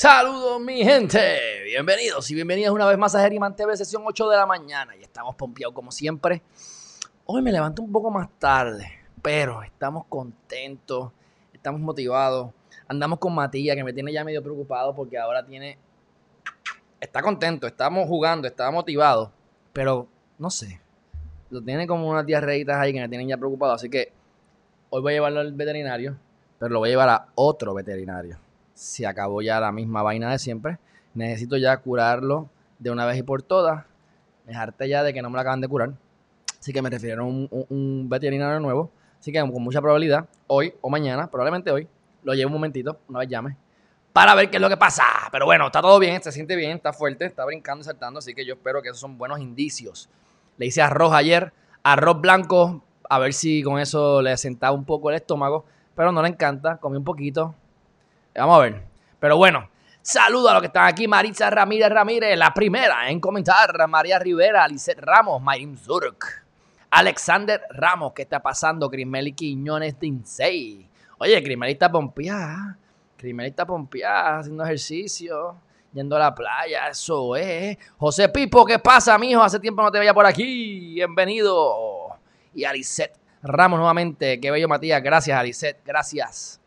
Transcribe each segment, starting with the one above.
Saludos mi gente, bienvenidos y bienvenidas una vez más a Geriman TV, sesión 8 de la mañana y estamos pompeados como siempre. Hoy me levanto un poco más tarde, pero estamos contentos, estamos motivados. Andamos con Matías que me tiene ya medio preocupado porque ahora tiene... Está contento, estamos jugando, está motivado, pero no sé, lo tiene como unas diarreitas ahí que me tienen ya preocupado, así que hoy voy a llevarlo al veterinario, pero lo voy a llevar a otro veterinario se acabó ya la misma vaina de siempre. Necesito ya curarlo de una vez y por todas. Me harté ya de que no me lo acaban de curar. Así que me refirieron a un, un, veterinario nuevo. Así que con mucha probabilidad, hoy o mañana, probablemente hoy, lo llevo un momentito, una vez llame, para ver qué es lo que pasa. Pero bueno, está todo bien, se siente bien, está fuerte, está brincando y saltando. Así que yo espero que esos son buenos indicios. Le hice arroz ayer, arroz blanco, a ver si con eso le sentaba un poco el estómago. Pero no le encanta, comí un poquito, Vamos a ver. Pero bueno, saludo a los que están aquí. Maritza Ramírez Ramírez, la primera en comentar. María Rivera, Alice Ramos, Mayim Zurk. Alexander Ramos, ¿qué está pasando? Crismeli Quiñones Insei. Oye, Crismeli está pompeada. Crismeli está pompeada, haciendo ejercicio, yendo a la playa, eso es. José Pipo, ¿qué pasa, mijo? Hace tiempo no te veía por aquí. Bienvenido. Y Alicet Ramos nuevamente. Qué bello, Matías. Gracias, Alicet. Gracias.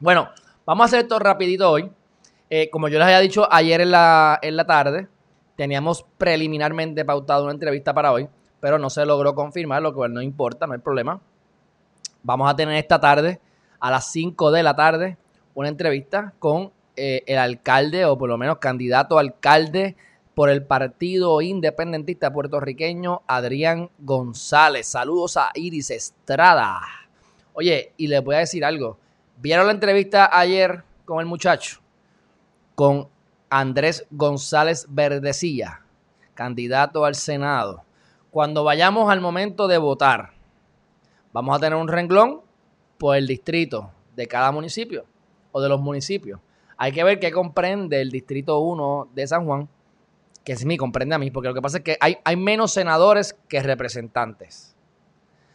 Bueno, Vamos a hacer esto rapidito hoy. Eh, como yo les había dicho ayer en la, en la tarde, teníamos preliminarmente pautado una entrevista para hoy, pero no se logró confirmar, lo cual no importa, no hay problema. Vamos a tener esta tarde, a las 5 de la tarde, una entrevista con eh, el alcalde, o por lo menos candidato alcalde por el Partido Independentista Puertorriqueño, Adrián González. Saludos a Iris Estrada. Oye, y les voy a decir algo. ¿Vieron la entrevista ayer con el muchacho? Con Andrés González Verdecilla, candidato al Senado. Cuando vayamos al momento de votar, vamos a tener un renglón por el distrito de cada municipio o de los municipios. Hay que ver qué comprende el distrito 1 de San Juan, que es mi, comprende a mí, porque lo que pasa es que hay, hay menos senadores que representantes.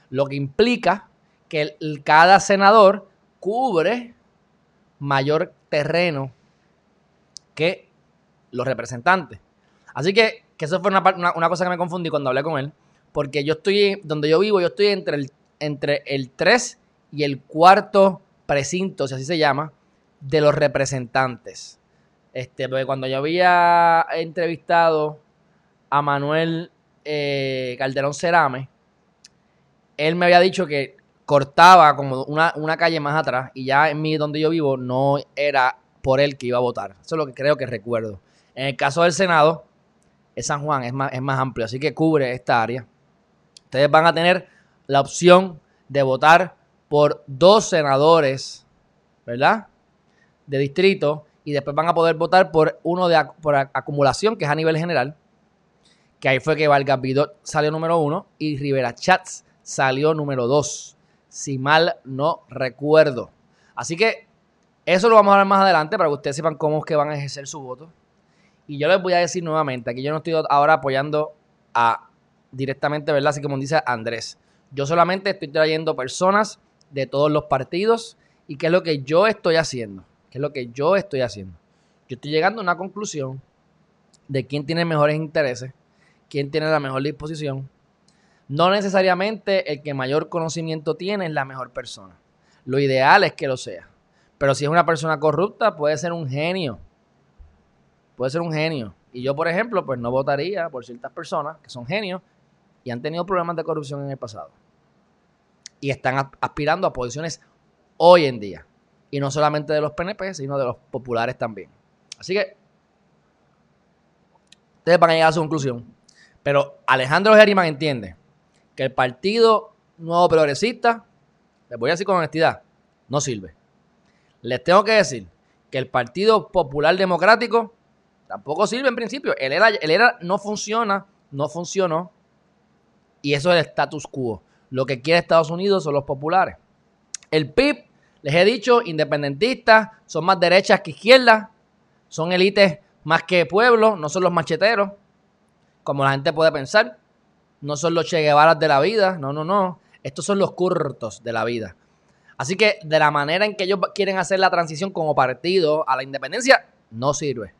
Lo que implica que cada senador cubre mayor terreno que los representantes. Así que, que eso fue una, cosa que me confundí cuando hablé con él, porque yo estoy, donde yo vivo, yo estoy entre el, entre el 3 y el cuarto precinto, si así se llama, de los representantes. Este, porque cuando yo había entrevistado a Manuel eh, Calderón Cerame, él me había dicho que cortaba como una, calle más atrás y ya en mí donde yo vivo no era por él que iba a votar. Eso es lo que creo que recuerdo. En el caso del Senado, es San Juan, es más, es más amplio, así que cubre esta área. Ustedes van a tener la opción de votar por dos senadores, ¿verdad? De distrito y después van a poder votar por uno de por acumulación, que es a nivel general, que ahí fue que Vargas Vidot salió número uno y Rivera Chats salió número dos si mal no recuerdo. Así que eso lo vamos a ver más adelante para que ustedes sepan cómo es que van a ejercer su voto. Y yo les voy a decir nuevamente, que yo no estoy ahora apoyando a directamente, ¿verdad? Así como dice Andrés. Yo solamente estoy trayendo personas de todos los partidos y qué es lo que yo estoy haciendo. ¿Qué es lo que yo estoy haciendo? Yo estoy llegando a una conclusión de quién tiene mejores intereses, quién tiene la mejor disposición no necesariamente el que mayor conocimiento tiene es la mejor persona. Lo ideal es que lo sea. Pero si es una persona corrupta, puede ser un genio. Puede ser un genio. Y yo, por ejemplo, pues no votaría por ciertas personas que son genios y han tenido problemas de corrupción en el pasado. Y están aspirando a posiciones hoy en día. Y no solamente de los PNP, sino de los populares también. Así que ustedes van a llegar a su conclusión. Pero Alejandro Geriman entiende que el Partido Nuevo Progresista, les voy a decir con honestidad, no sirve. Les tengo que decir que el Partido Popular Democrático tampoco sirve en principio. El era, era no funciona, no funcionó y eso es el status quo. Lo que quiere Estados Unidos son los populares. El PIB, les he dicho, independentistas, son más derechas que izquierdas, son élites más que pueblos, no son los macheteros, como la gente puede pensar, no son los Che Guevara de la vida, no, no, no, estos son los curtos de la vida. Así que de la manera en que ellos quieren hacer la transición como partido a la independencia, no sirve.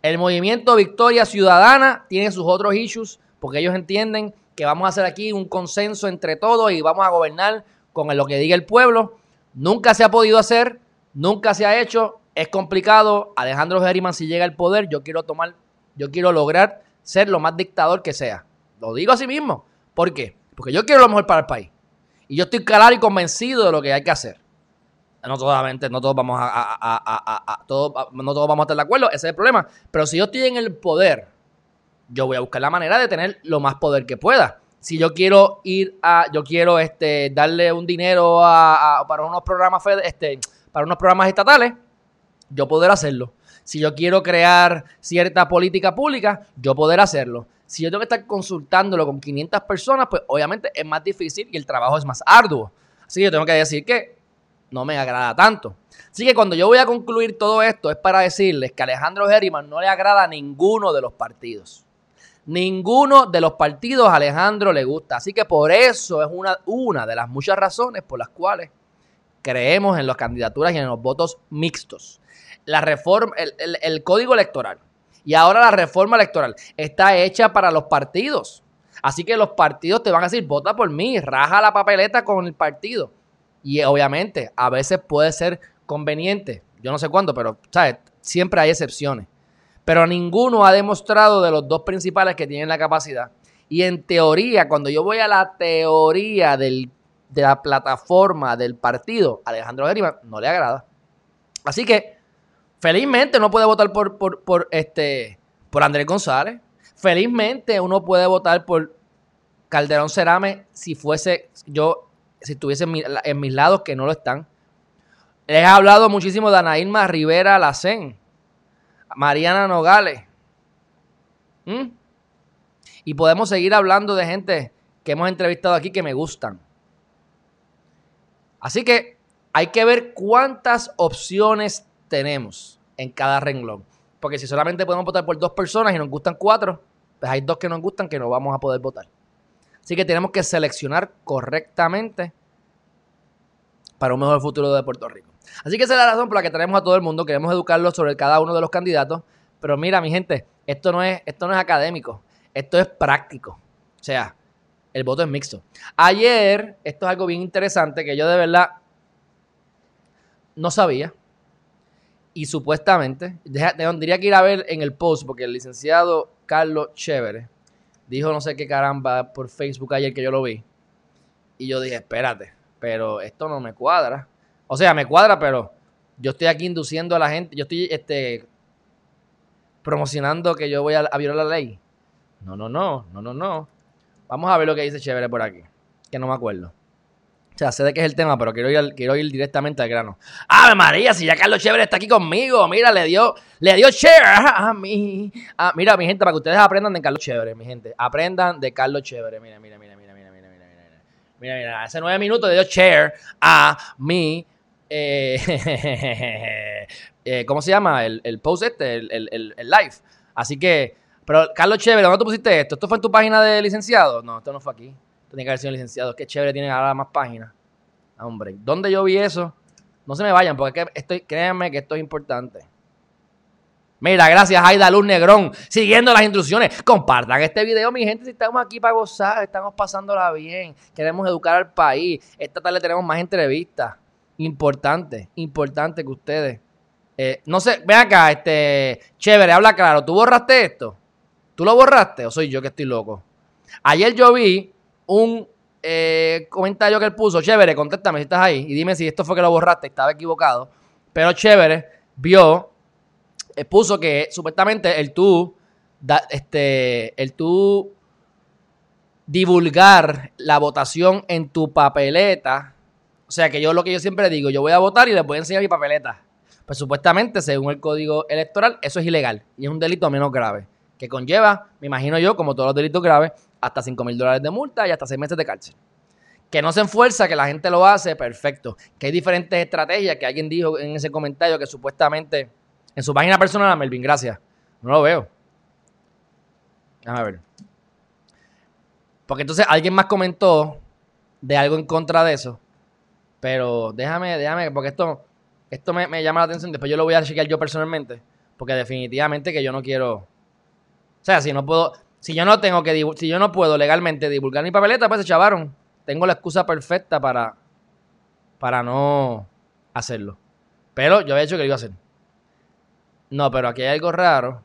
El movimiento Victoria Ciudadana tiene sus otros issues porque ellos entienden que vamos a hacer aquí un consenso entre todos y vamos a gobernar con lo que diga el pueblo. Nunca se ha podido hacer, nunca se ha hecho, es complicado. Alejandro Geriman, si llega al poder, yo quiero tomar, yo quiero lograr ser lo más dictador que sea. Lo digo así mismo. ¿Por qué? Porque yo quiero lo mejor para el país. Y yo estoy claro y convencido de lo que hay que hacer. No totalmente, no todos vamos a, todos, no todos vamos a estar de acuerdo, ese es el problema. Pero si yo estoy en el poder, yo voy a buscar la manera de tener lo más poder que pueda. Si yo quiero ir a, yo quiero este, darle un dinero para unos programas este, para unos programas estatales, yo poder hacerlo. Si yo quiero crear cierta política pública, yo poder hacerlo. Si yo tengo que estar consultándolo con 500 personas, pues obviamente es más difícil y el trabajo es más arduo. Así que yo tengo que decir que no me agrada tanto. Así que cuando yo voy a concluir todo esto es para decirles que Alejandro Geriman no le agrada a ninguno de los partidos. Ninguno de los partidos a Alejandro le gusta. Así que por eso es una, una de las muchas razones por las cuales creemos en las candidaturas y en los votos mixtos. La reforma, el, el código electoral y ahora la reforma electoral está hecha para los partidos. Así que los partidos te van a decir, vota por mí, raja la papeleta con el partido. Y obviamente, a veces puede ser conveniente. Yo no sé cuándo, pero ¿sabes? siempre hay excepciones. Pero ninguno ha demostrado de los dos principales que tienen la capacidad. Y en teoría, cuando yo voy a la teoría de la plataforma del partido, Alejandro Geriman no le agrada. Así que, felizmente, uno puede votar por, por, este, por Andrés González. Felizmente, uno puede votar por Calderón Cerame si fuese yo si estuviesen en, mis lados, que no lo están. Les he hablado muchísimo de Ana Irma Rivera Lacén, Mariana Nogales. ¿Mm? Y podemos seguir hablando de gente que hemos entrevistado aquí que me gustan. Así que hay que ver cuántas opciones tenemos en cada renglón. Porque si solamente podemos votar por dos personas y nos gustan cuatro, pues hay dos que nos gustan que no vamos a poder votar. Así que tenemos que seleccionar correctamente para un mejor futuro de Puerto Rico. Así que esa es la razón por la que tenemos a todo el mundo. Queremos educarlos sobre cada uno de los candidatos. Pero mira, mi gente, esto no es, esto no es académico. Esto es práctico. O sea, el voto es mixto. Ayer, esto es algo bien interesante que yo de verdad no sabía. Y supuestamente, tendría que ir a ver en el post, porque el licenciado Carlos Chévere dijo no sé qué caramba por Facebook ayer que yo lo vi. Y yo dije, espérate, pero esto no me cuadra. O sea, me cuadra, pero yo estoy aquí induciendo a la gente, yo estoy este, promocionando que yo voy a, violar la ley. No, no, no, no, no, no. Vamos a ver lo que dice Chévere por aquí, que no me acuerdo. O sea, sé de qué es el tema, pero quiero ir, quiero ir directamente al grano. ¡Ave María! Si ya Carlos Chévere está aquí conmigo. Mira, le dio, le dio share a mí. Ah, mira, mi gente, para que ustedes aprendan de Carlos Chévere, mi gente. Aprendan de Carlos Chévere. Mira, mira, mira, mira, mira, mira, mira, mira. Mira, mira, hace nueve minutos le dio share a mí. Eh, eh, ¿Cómo se llama? El, el post este, el, el, el, live. Así que, pero Carlos Chévere, ¿dónde tú pusiste esto? ¿Esto fue en tu página de licenciado? No, esto no fue aquí. Tiene que haber sido licenciado. Qué chévere, tiene ahora más páginas. Ah, hombre, ¿dónde yo vi eso? No se me vayan, porque estoy, créanme que esto es importante. Mira, gracias Aida Luz Negrón, siguiendo las instrucciones. Compartan este video, mi gente, si estamos aquí para gozar, estamos pasándola bien, queremos educar al país. Esta tarde tenemos más entrevistas. Importante, importante que ustedes. Eh, no sé, ven acá, este, chévere, habla claro. ¿Tú borraste esto? ¿Tú lo borraste o soy yo que estoy loco? Ayer yo vi un eh, comentario que él puso, chévere, contéstame si estás ahí y dime si esto fue que lo borraste, estaba equivocado. Pero chévere, vio, eh, puso que supuestamente el tú, este, el tú divulgar la votación en tu papeleta, o sea que yo lo que yo siempre digo, yo voy a votar y les voy a enseñar mi papeleta. Pues supuestamente, según el código electoral, eso es ilegal y es un delito menos grave que conlleva, me imagino yo, como todos los delitos graves, hasta 5 mil dólares de multa y hasta 6 meses de cárcel. Que no se enfuerza, que la gente lo hace, perfecto. Que hay diferentes estrategias, que alguien dijo en ese comentario que supuestamente en su página personal, Melvin, gracias. No lo veo. Déjame ver. Porque entonces alguien más comentó de algo en contra de eso. Pero déjame, déjame, porque esto, esto me, me llama la atención. Después yo lo voy a chequear yo personalmente. Porque definitivamente que yo no quiero. O sea, si no puedo. Si yo no tengo que si yo no puedo legalmente divulgar mi papeleta, pues se chavaron tengo la excusa perfecta para, para no hacerlo. Pero yo había dicho que iba a hacer. No, pero aquí hay algo raro.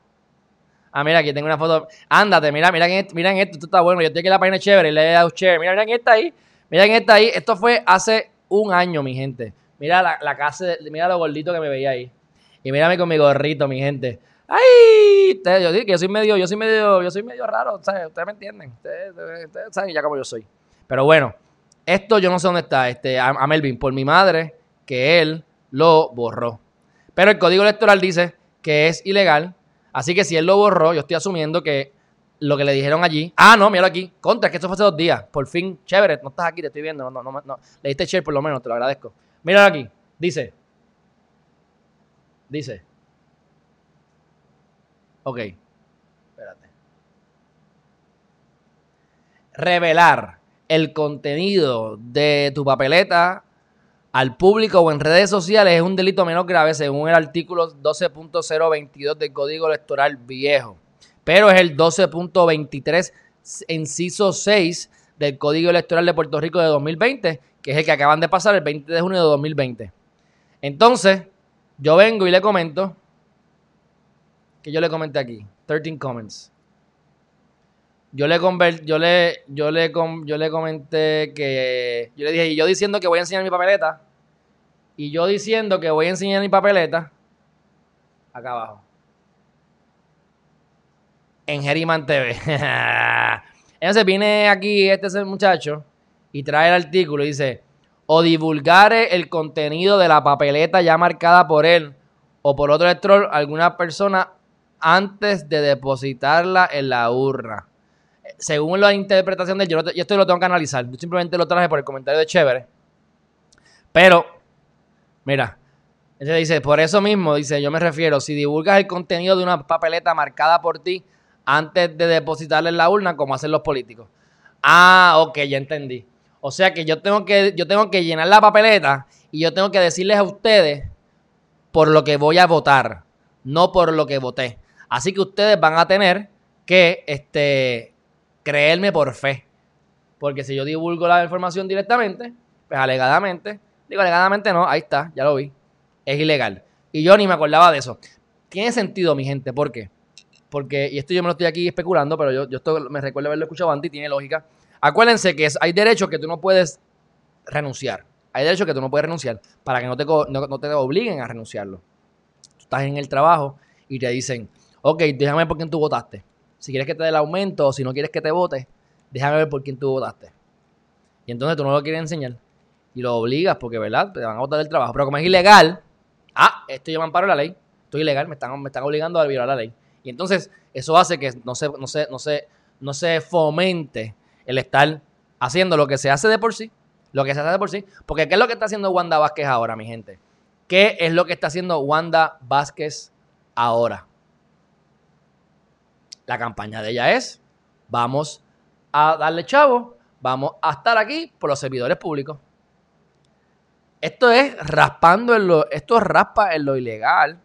Ah, mira, aquí tengo una foto. Ándate, mira, mira, mira en esto, esto está bueno. Yo estoy aquí en la página chévere, le he dado share. Mira, mira en esta ahí. Mira en esta ahí. Esto fue hace un año, mi gente. Mira la, la casa, mira lo gordito que me veía ahí. Y mírame con mi gorrito, mi gente. ¡Ay! Ustedes, yo digo que yo soy medio, yo soy medio, yo soy medio raro, ustedes me entienden. ustedes saben ya como yo soy. Pero bueno, esto yo no sé dónde está, este, a, Melvin, por mi madre, que él lo borró. Pero el código electoral dice que es ilegal. Así que si él lo borró, yo estoy asumiendo que lo que le dijeron allí. Ah, no, míralo aquí. Contra, es que esto fue hace dos días. Por fin, chévere, no estás aquí, te estoy viendo. No, no, no, Le diste share por lo menos, te lo agradezco. Míralo aquí. Dice. Dice. Ok. Espérate. Revelar el contenido de tu papeleta al público o en redes sociales es un delito menos grave según el artículo 12.022 del Código Electoral Viejo. Pero es el 12.23 inciso 6 del Código Electoral de Puerto Rico de 2020, que es el que acaban de pasar el 20 de junio de 2020. Entonces, yo vengo y le comento que yo le comenté aquí, 13 comments. Yo le, yo le, yo le, yo le comenté que, yo le dije, y yo diciendo que voy a enseñar mi papeleta, y yo diciendo que voy a enseñar mi papeleta, acá abajo. En Geriman TV. Entonces viene aquí este muchacho y trae el artículo y dice, o divulgar el contenido de la papeleta ya marcada por él o por otro elector, alguna persona antes de depositarla en la urna según la interpretación de yo, yo esto lo tengo que analizar. Yo simplemente lo traje por el comentario de Chévere. Pero, mira, ese dice, por eso mismo, dice, yo me refiero, si divulgas el contenido de una papeleta marcada por ti antes de depositarla en la urna, como hacen los políticos. Ah, ok, ya entendí. O sea que yo tengo que, yo tengo que llenar la papeleta y yo tengo que decirles a ustedes por lo que voy a votar, no por lo que voté. Así que ustedes van a tener que este, creerme por fe. Porque si yo divulgo la información directamente, pues alegadamente, digo alegadamente no, ahí está, ya lo vi, es ilegal. Y yo ni me acordaba de eso. Tiene sentido, mi gente, ¿por qué? Porque, y esto yo me lo estoy aquí especulando, pero yo, esto me recuerdo haberlo escuchado antes y tiene lógica. Acuérdense que hay derechos que tú no puedes renunciar. Hay derechos que tú no puedes renunciar para que no te, no te obliguen a renunciarlo. Tú estás en el trabajo y te dicen, ok, déjame por quién tú votaste. Si quieres que te dé el aumento o si no quieres que te vote, déjame ver por quién tú votaste. Y entonces tú no lo quieres enseñar. Y lo obligas porque, ¿verdad? Te van a votar del trabajo. Pero como es ilegal, ah, esto yo me amparo la ley. Estoy ilegal, me están, me están obligando a violar la ley. Y entonces eso hace que no se, no, se, no, se, no se fomente el estar haciendo lo que se hace de por sí. Lo que se hace de por sí. Porque ¿qué es lo que está haciendo Wanda Vázquez ahora, mi gente? ¿Qué es lo que está haciendo Wanda Vázquez ahora? La campaña de ella es, vamos a darle chavo, vamos a estar aquí por los servidores públicos. Esto es raspando en lo, esto raspa en lo ilegal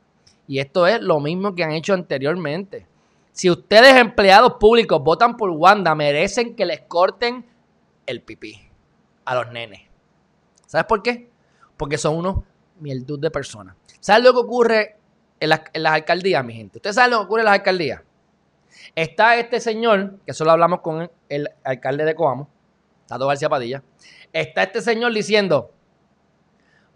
y esto es lo mismo que han hecho anteriormente. Si ustedes empleados públicos votan por Wanda, merecen que les corten el pipí a los nenes. ¿Sabes por qué? Porque son unos mieltud de personas. ¿Sabes lo que ocurre en en las alcaldías, mi gente? ¿Ustedes saben lo que ocurre en las alcaldías? Está este señor, que solo hablamos con el alcalde de Coamo, Tato García Padilla. Está este señor diciendo,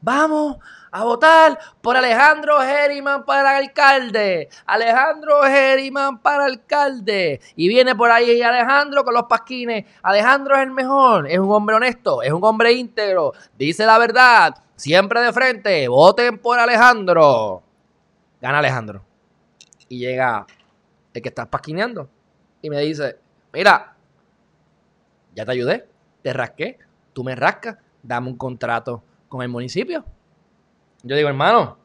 vamos a votar por Alejandro Geriman para alcalde. Alejandro Geriman para alcalde. Y viene por ahí Alejandro con los pasquines. Alejandro es el mejor. Es un hombre honesto. Es un hombre íntegro. Dice la verdad. Siempre de frente. Voten por Alejandro. Gana Alejandro. Y llega que está pasquineando, y me dice, mira, ya te ayudé, te rasqué, tú me rascas, dame un contrato con el municipio. Yo digo, hermano,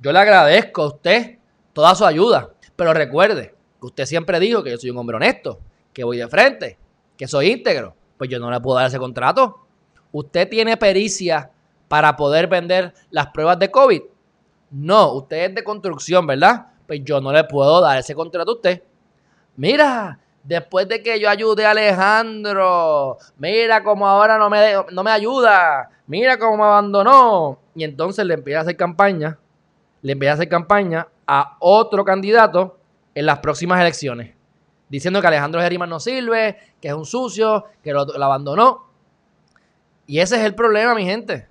yo le agradezco a usted toda su ayuda, pero recuerde que usted siempre dijo que yo soy un hombre honesto, que voy de frente, que soy íntegro. Pues yo no le puedo dar ese contrato. ¿Usted tiene pericia para poder vender las pruebas de COVID? No, usted es de construcción, ¿verdad? Pues yo no le puedo dar ese contrato a usted. Mira, después de que yo ayude a Alejandro, mira cómo ahora no me, no me ayuda, mira cómo me abandonó. Y entonces le empieza a hacer campaña, le empieza a hacer campaña a otro candidato en las próximas elecciones, diciendo que Alejandro Geriman no sirve, que es un sucio, que lo, abandonó. Y ese es el problema, mi gente.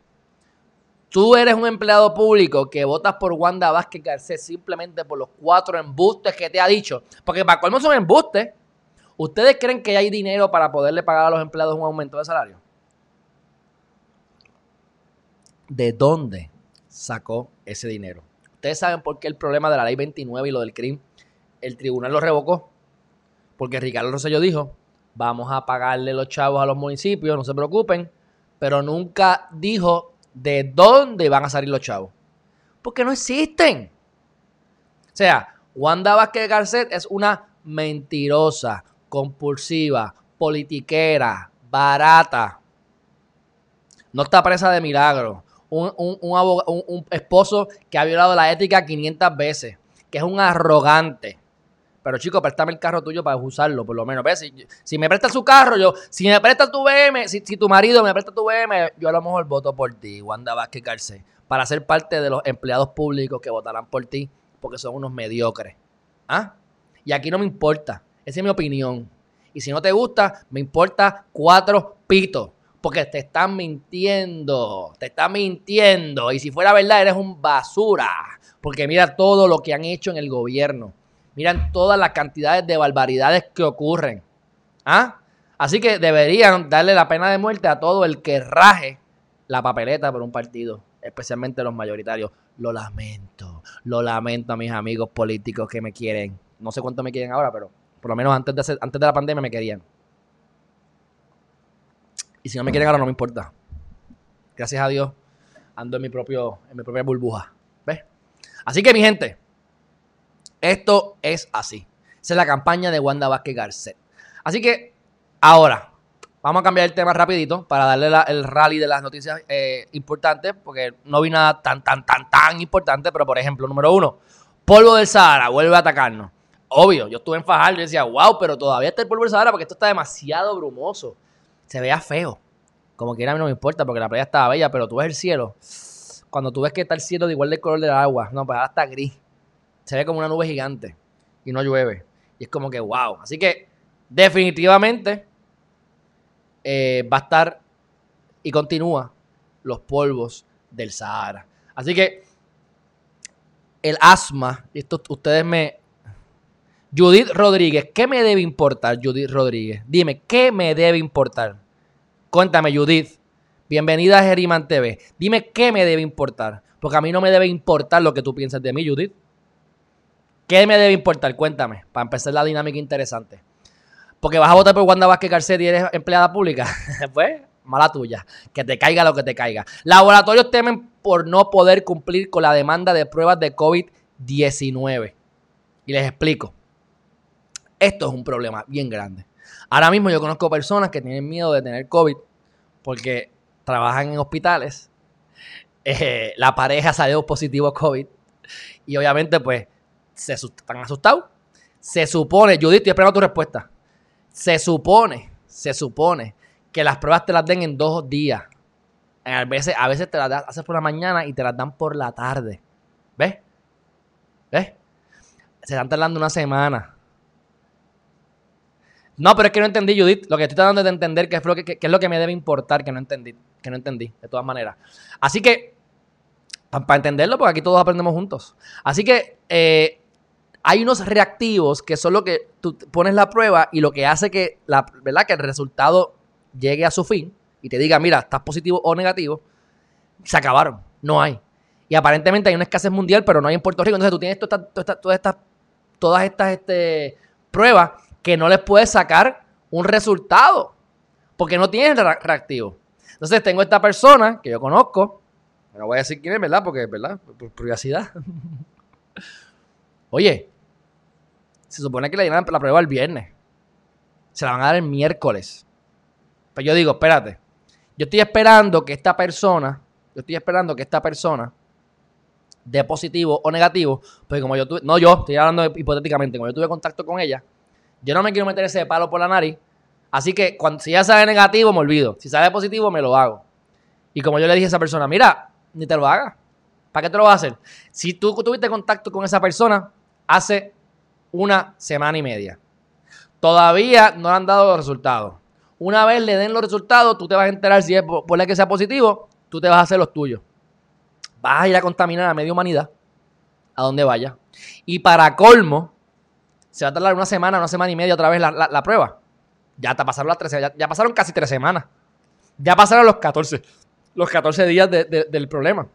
Tú eres un empleado público que votas por Wanda Vázquez Garcés simplemente por los cuatro embustes que te ha dicho. Porque para colmo son embustes. ¿Ustedes creen que hay dinero para poderle pagar a los empleados un aumento de salario? ¿De dónde sacó ese dinero? Ustedes saben por qué el problema de la ley 29 y lo del CRIM, el tribunal lo revocó. Porque Ricardo Rosselló dijo, vamos a pagarle los chavos a los municipios, no se preocupen, pero nunca dijo de dónde van a salir los chavos. Porque no existen. O sea, Wanda Vázquez Garcet es una mentirosa, compulsiva, politiquera, barata. No está presa de milagro. Un, un, esposo que ha violado la ética 500 veces. Que es un arrogante. Pero chico, préstame el carro tuyo para usarlo, por lo menos. Si, me prestas su carro, yo, si me prestas tu BM, si, tu marido me presta tu BM, yo a lo mejor voto por ti, Wanda Vázquez Garcés, para ser parte de los empleados públicos que votarán por ti, porque son unos mediocres. ¿Ah? Y aquí no me importa esa es mi opinión. Y si no te gusta, me importa cuatro pitos. Porque te están mintiendo. Te están mintiendo. Y si fuera verdad, eres un basura. Porque mira todo lo que han hecho en el gobierno. Miran todas las cantidades de barbaridades que ocurren. ¿Ah? Así que deberían darle la pena de muerte a todo el que raje la papeleta por un partido, especialmente los mayoritarios. Lo lamento, lo lamento a mis amigos políticos que me quieren. No sé cuánto me quieren ahora, pero por lo menos antes de, antes de la pandemia me querían. Y si no me quieren ahora no me importa. Gracias a Dios ando en mi, propio, en mi propia burbuja. ¿Ves? Así que mi gente, esto es así. Esa es la campaña de Wanda Vázquez Garcet. Así que ahora, vamos a cambiar el tema rapidito para darle el rally de las noticias eh, importantes, porque no vi nada tan, tan, tan, tan importante, pero por ejemplo, número uno, polvo del Sahara vuelve a atacarnos obvio, yo estuve en Fajardo y decía, wow, pero todavía está el polvo de Sahara porque esto está demasiado brumoso. Se vea feo. Como quiera a mí no me importa porque la playa estaba bella, pero tú ves el cielo. Cuando tú ves que está el cielo de igual del color del agua, no, pues ahora está gris. Se ve como una nube gigante y no llueve. Y es como que, wow. Así que definitivamente eh, va a estar y continúa los polvos del Sahara. Así que el asma, y esto ustedes me, Judith Rodríguez, ¿qué me debe importar, Judith Rodríguez? Dime, ¿qué me debe importar? Cuéntame, Judith. Bienvenida a Geriman TV. Dime qué me debe importar. Porque a mí no me debe importar lo que tú piensas de mí, Judith. ¿Qué me debe importar? Cuéntame, para empezar la dinámica interesante. Porque vas a votar por Wanda Vázquez Garcet y eres empleada pública. pues, mala tuya. Que te caiga lo que te caiga. Laboratorios temen por no poder cumplir con la demanda de pruebas de COVID-19. Y les explico. Esto es un problema bien grande. Ahora mismo yo conozco personas que tienen miedo de tener COVID porque trabajan en hospitales. Eh, la pareja salió positivo a COVID y obviamente pues se están asustados. Se supone, Judith, estoy esperando tu respuesta. Se supone, se supone que las pruebas te las den en dos días. A veces, a veces te las haces por la mañana y te las dan por la tarde. ¿Ves? ¿Ves? Se están tardando una semana. No, pero es que no entendí, Judith. Lo que estoy tratando de entender que es lo que, es lo que me debe importar, que no entendí. Que no entendí, de todas maneras. Así que, para entenderlo, porque aquí todos aprendemos juntos. Así que eh, hay unos reactivos que son lo que tú pones la prueba y lo que hace que, la, ¿verdad? que el resultado llegue a su fin y te diga, mira, estás positivo o negativo, se acabaron. No hay. Y aparentemente hay una escasez mundial, pero no hay en Puerto Rico. Entonces tú tienes todas estas todas estas este, pruebas que no les puedes sacar un resultado porque no tienen reactivo. Entonces tengo esta persona que yo conozco, no voy a decir quién es, ¿verdad? Porque, ¿verdad? Por privacidad. Oye, se supone que le dieron la prueba el viernes. Se la van a dar el miércoles. Pero pues yo digo, espérate. Yo estoy esperando que esta persona, yo estoy esperando que esta persona de positivo o negativo, porque como yo tuve, no yo, estoy hablando hipotéticamente, como yo tuve contacto con ella, yo no me quiero meter ese palo por la nariz, así que cuando, si ya sale negativo me olvido, si sale positivo me lo hago. Y como yo le dije a esa persona, mira, ni te lo hagas, ¿para qué te lo vas a hacer? Si tú tuviste contacto con esa persona hace una semana y media, todavía no han dado los resultados. Una vez le den los resultados, tú te vas a enterar si es por la que sea positivo, tú te vas a hacer los tuyos vas a ir a contaminar a media humanidad, a donde vaya. Y para colmo, se va a tardar una semana, una semana y media otra vez la, prueba. Ya te pasaron las tres, ya, pasaron casi tres semanas. Ya pasaron los 14, los 14 días del problema.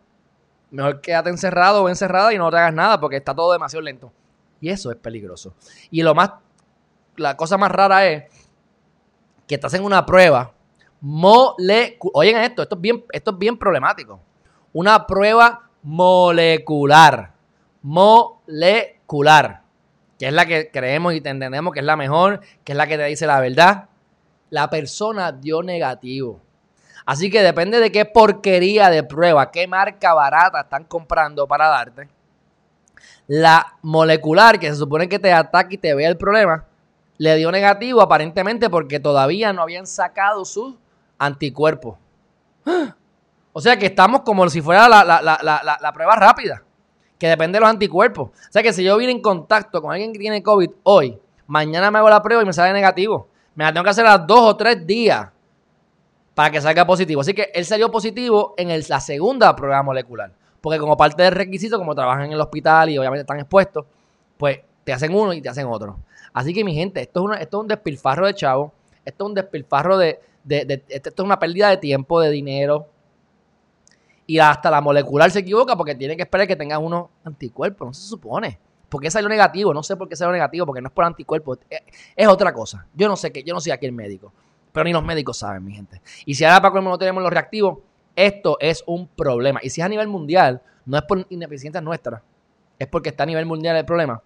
Mejor quédate encerrado o encerrada y no te hagas nada porque está todo demasiado lento. Y eso es peligroso. Y lo más, la cosa más rara es que estás en una prueba molecular. Oigan esto, esto es bien, esto es bien problemático una prueba molecular. Molecular. Que es la que creemos y entendemos que es la mejor, que es la que te dice la verdad. La persona dio negativo. Así que depende de qué porquería de prueba, qué marca barata están comprando para darte. La molecular, que se supone que te ataque y te vea el problema, le dio negativo aparentemente porque todavía no habían sacado sus anticuerpos. O sea que estamos como si fuera la, prueba rápida, que depende de los anticuerpos. O sea que si yo vine en contacto con alguien que tiene COVID hoy, mañana me hago la prueba y me sale negativo. Me la tengo que hacer a dos o tres días para que salga positivo. Así que él salió positivo en la segunda prueba molecular. Porque como parte del requisito, como trabajan en el hospital y obviamente están expuestos, pues te hacen uno y te hacen otro. Así que mi gente, esto es, un despilfarro de chavo, esto es un despilfarro de, de, esto es una pérdida de tiempo, de dinero, y hasta la molecular se equivoca porque tiene que esperar que tengas unos anticuerpos, no se supone. ¿Por qué salió negativo? No sé por qué salió negativo, porque no es por anticuerpos. Es, otra cosa. Yo no sé qué, yo no soy aquí el médico. Pero ni los médicos saben, mi gente. Y si ahora para colmo no tenemos los reactivos, esto es un problema. Y si es a nivel mundial, no es por ineficiencias nuestras, es porque está a nivel mundial el problema.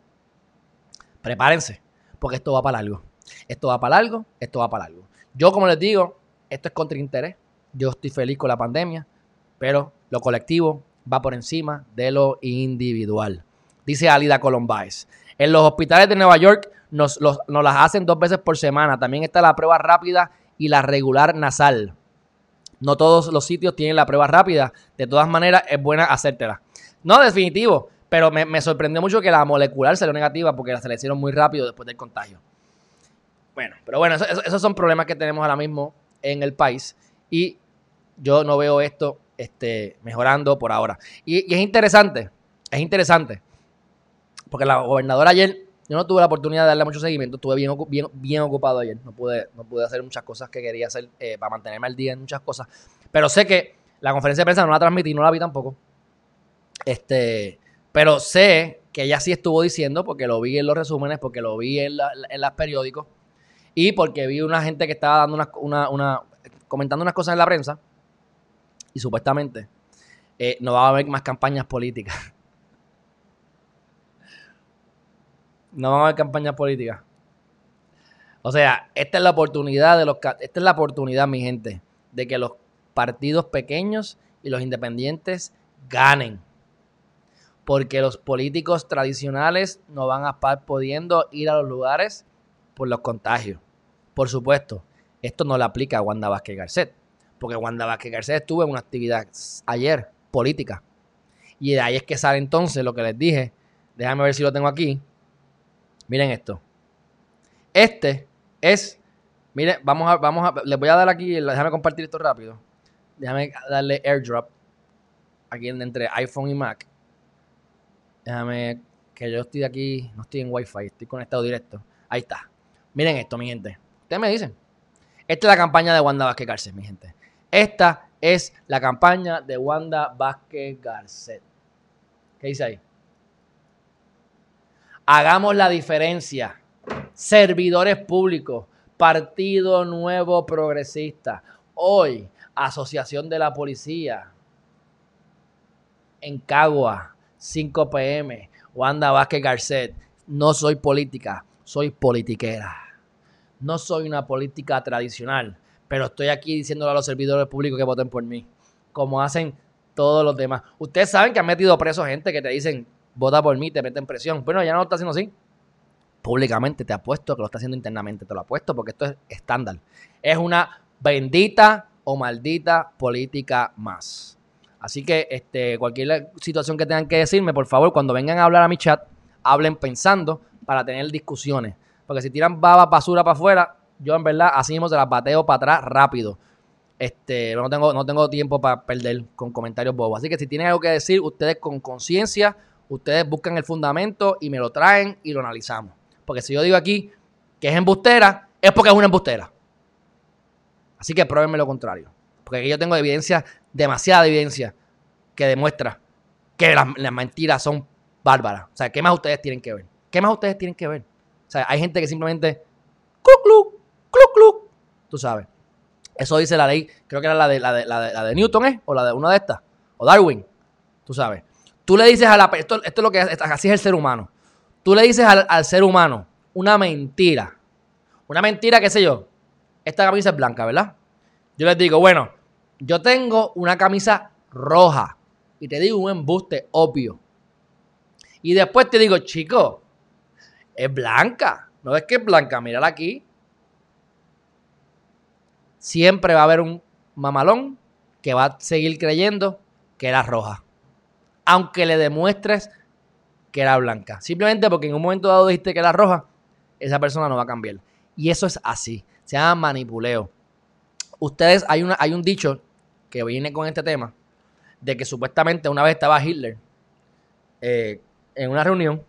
Prepárense, porque esto va para largo. Esto va para largo, esto va para largo. Yo, como les digo, esto es contra interés. Yo estoy feliz con la pandemia pero lo colectivo va por encima de lo individual. Dice Alida Colombáez. En los hospitales de Nueva York nos, las hacen dos veces por semana. También está la prueba rápida y la regular nasal. No todos los sitios tienen la prueba rápida. De todas maneras, es buena hacértela. No, definitivo. Pero me, sorprendió mucho que la molecular salió negativa porque la se le hicieron muy rápido después del contagio. Bueno, pero bueno, esos son problemas que tenemos ahora mismo en el país. Y yo no veo esto este, mejorando por ahora. Y, es interesante, es interesante, porque la gobernadora ayer, yo no tuve la oportunidad de darle mucho seguimiento, estuve bien, bien, bien ocupado ayer, no pude, no pude hacer muchas cosas que quería hacer eh, para mantenerme al día en muchas cosas, pero sé que la conferencia de prensa no la transmití, no la vi tampoco, este, pero sé que ella sí estuvo diciendo, porque lo vi en los resúmenes, porque lo vi en, en los periódicos, y porque vi una gente que estaba dando una, una, comentando unas cosas en la prensa, y supuestamente eh, no va a haber más campañas políticas. No van a haber campañas políticas. O sea, esta es la oportunidad de los esta es la oportunidad, mi gente, de que los partidos pequeños y los independientes ganen. Porque los políticos tradicionales no van a estar pudiendo ir a los lugares por los contagios. Por supuesto, esto no le aplica a Wanda Vázquez Garcet porque Wanda Vázquez Garcés estuvo en una actividad ayer política. Y de ahí es que sale entonces lo que les dije. Déjame ver si lo tengo aquí. Miren esto. Este es. Miren, vamos a, vamos a. Les voy a dar aquí. Déjame compartir esto rápido. Déjame darle airdrop. Aquí entre iPhone y Mac. Déjame. Que yo estoy aquí. No estoy en Wi-Fi. Estoy conectado directo. Ahí está. Miren esto, mi gente. Ustedes me dicen. Esta es la campaña de Wanda Vázquez Garcés, mi gente. Esta es la campaña de Wanda Vázquez Garcet. ¿Qué dice ahí? Hagamos la diferencia. Servidores públicos, Partido Nuevo Progresista. Hoy, Asociación de la Policía. En Cagua, 5 pm. Wanda Vázquez Garcet. No soy política, soy politiquera. No soy una política tradicional, pero estoy aquí diciéndole a los servidores públicos que voten por mí, como hacen todos los demás. Ustedes saben que han metido preso gente que te dicen, vota por mí, te meten presión. Bueno, ya no lo está haciendo así. Públicamente te apuesto que lo está haciendo internamente, te lo apuesto porque esto es estándar. Es una bendita o maldita política más. Así que este, cualquier situación que tengan que decirme, por favor, cuando vengan a hablar a mi chat, hablen pensando para tener discusiones. Porque si tiran baba, basura para afuera, yo en verdad así mismo se las bateo para atrás rápido. Este, no tengo, no tengo tiempo para perder con comentarios bobos. Así que si tienen algo que decir, ustedes con conciencia, ustedes buscan el fundamento y me lo traen y lo analizamos. Porque si yo digo aquí que es embustera, es porque es una embustera. Así que pruébenme lo contrario. Porque aquí yo tengo evidencia, demasiada evidencia, que demuestra que las, mentiras son bárbaras. O sea, ¿qué más ustedes tienen que ver? ¿Qué más ustedes tienen que ver? O sea, hay gente que simplemente. ¡Cluc, cluc! ¡Cluc, cluc! Tú sabes. Eso dice la ley, creo que era la de, la de, la de, Newton, ¿eh? O la de una de estas. O Darwin. Tú sabes. Tú le dices a la. Esto, esto es lo que. Así es el ser humano. Tú le dices al, ser humano una mentira. Una mentira, qué sé yo. Esta camisa es blanca, ¿verdad? Yo les digo, bueno, yo tengo una camisa roja. Y te digo un embuste obvio. Y después te digo, chico, es blanca. No es que es blanca, mírala aquí. Siempre va a haber un mamalón que va a seguir creyendo que era roja. Aunque le demuestres que era blanca. Simplemente porque en un momento dado dijiste que era roja, esa persona no va a cambiar. Y eso es así. Se llama manipuleo. Ustedes, hay, hay un dicho que viene con este tema, de que supuestamente una vez estaba Hitler eh, en una reunión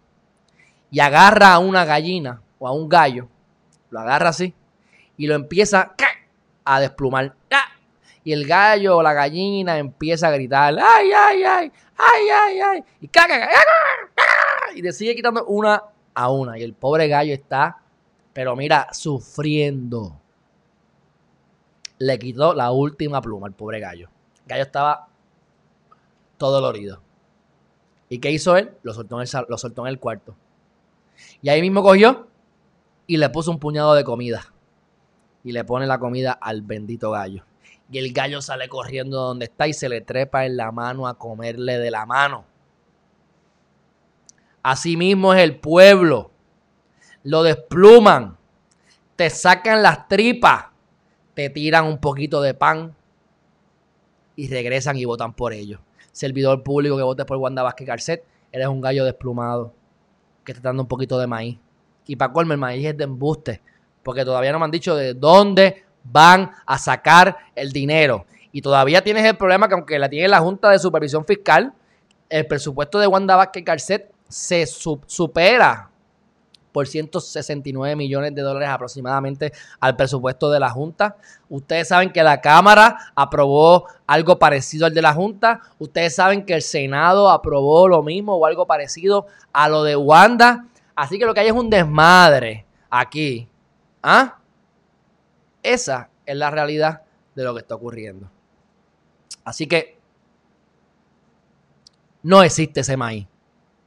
y agarra a una gallina o a un gallo, lo agarra así y lo empieza a desplumar. Y el gallo o la gallina empieza a gritar, ¡ay, ay, ay! ¡ay, ay, ay! Y caga, y le sigue quitando una a una. Y el pobre gallo está, pero mira, sufriendo. Le quitó la última pluma al pobre gallo. El gallo estaba todo dolorido. ¿Y qué hizo él? Lo soltó en el, lo soltó en el cuarto. Y ahí mismo cogió y le puso un puñado de comida. Y le pone la comida al bendito gallo. Y el gallo sale corriendo donde está y se le trepa en la mano a comerle de la mano. Así mismo es el pueblo. Lo despluman. Te sacan las tripas. Te tiran un poquito de pan. Y regresan y votan por ellos. Servidor público que vote por Wanda Vázquez Garcet. Eres un gallo desplumado que está dando un poquito de maíz. Y para colme, el maíz es de embuste, porque todavía no me han dicho de dónde van a sacar el dinero. Y todavía tienes el problema que aunque la tiene la Junta de Supervisión Fiscal, el presupuesto de Wanda Vázquez Garcet se supera por 169 millones de dólares aproximadamente al presupuesto de la Junta. Ustedes saben que la Cámara aprobó algo parecido al de la Junta. Ustedes saben que el Senado aprobó lo mismo o algo parecido a lo de Wanda. Así que lo que hay es un desmadre aquí. ¿Ah? Esa es la realidad de lo que está ocurriendo. Así que no existe ese maíz.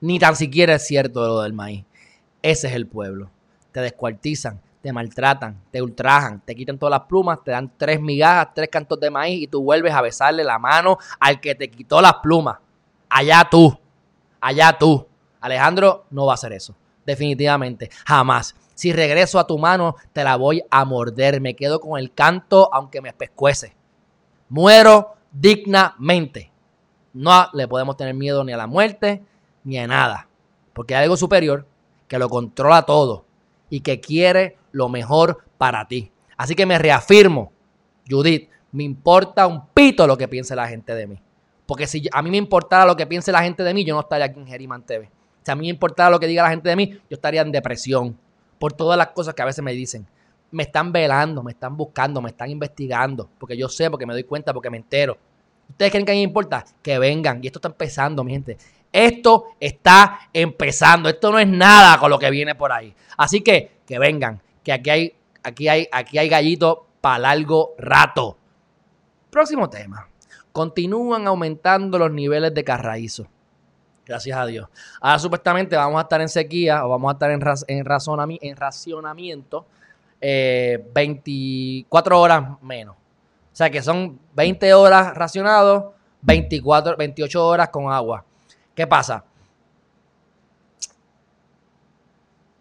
Ni tan siquiera es cierto lo del maíz. Ese es el pueblo. Te descuartizan, te maltratan, te ultrajan, te quitan todas las plumas, te dan tres migajas, tres cantos de maíz y tú vuelves a besarle la mano al que te quitó las plumas. Allá tú, allá tú. Alejandro no va a hacer eso. Definitivamente, jamás. Si regreso a tu mano, te la voy a morder. Me quedo con el canto aunque me pescuece. Muero dignamente. No le podemos tener miedo ni a la muerte ni a nada. Porque hay algo superior que lo controla todo y que quiere lo mejor para ti. Así que me reafirmo, Judith, me importa un pito lo que piense la gente de mí. Porque si a mí me importara lo que piense la gente de mí, yo no estaría aquí en Geriman TV. Si a mí me importara lo que diga la gente de mí, yo estaría en depresión por todas las cosas que a veces me dicen. Me están velando, me están buscando, me están investigando, porque yo sé, porque me doy cuenta, porque me entero. ¿Ustedes creen que a mí me importa? Que vengan. Y esto está empezando, mi gente. Esto está empezando. Esto no es nada con lo que viene por ahí. Así que que vengan, que aquí hay, aquí hay, aquí hay gallito para largo rato. Próximo tema. Continúan aumentando los niveles de carraízo. Gracias a Dios. Ahora supuestamente vamos a estar en sequía o vamos a estar en, en, en racionamiento 24 eh, horas menos. O sea que son 20 horas racionados, 24, 28 horas con agua. ¿Qué pasa?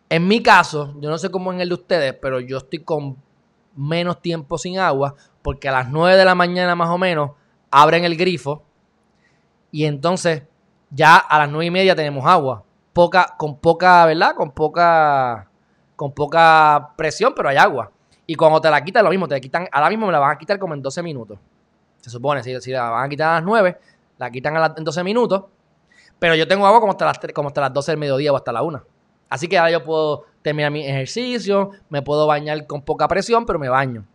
En mi caso, yo no sé cómo en el de ustedes, pero yo estoy con menos tiempo sin agua porque a las 9 de la mañana más o menos abren el grifo y entonces ya a las 9 y media tenemos agua. Poca, con poca, ¿verdad? Con poca, con poca presión, pero hay agua. Y cuando te la quitan, lo mismo, te la quitan, ahora mismo me la van a quitar como en 12 minutos. Se supone, si, si la van a quitar a las 9, la quitan a en 12 minutos. Pero yo tengo agua como hasta, las, como hasta las 12 del mediodía o hasta la 1. Así que ahora yo puedo terminar mi ejercicio, me puedo bañar con poca presión, pero me baño.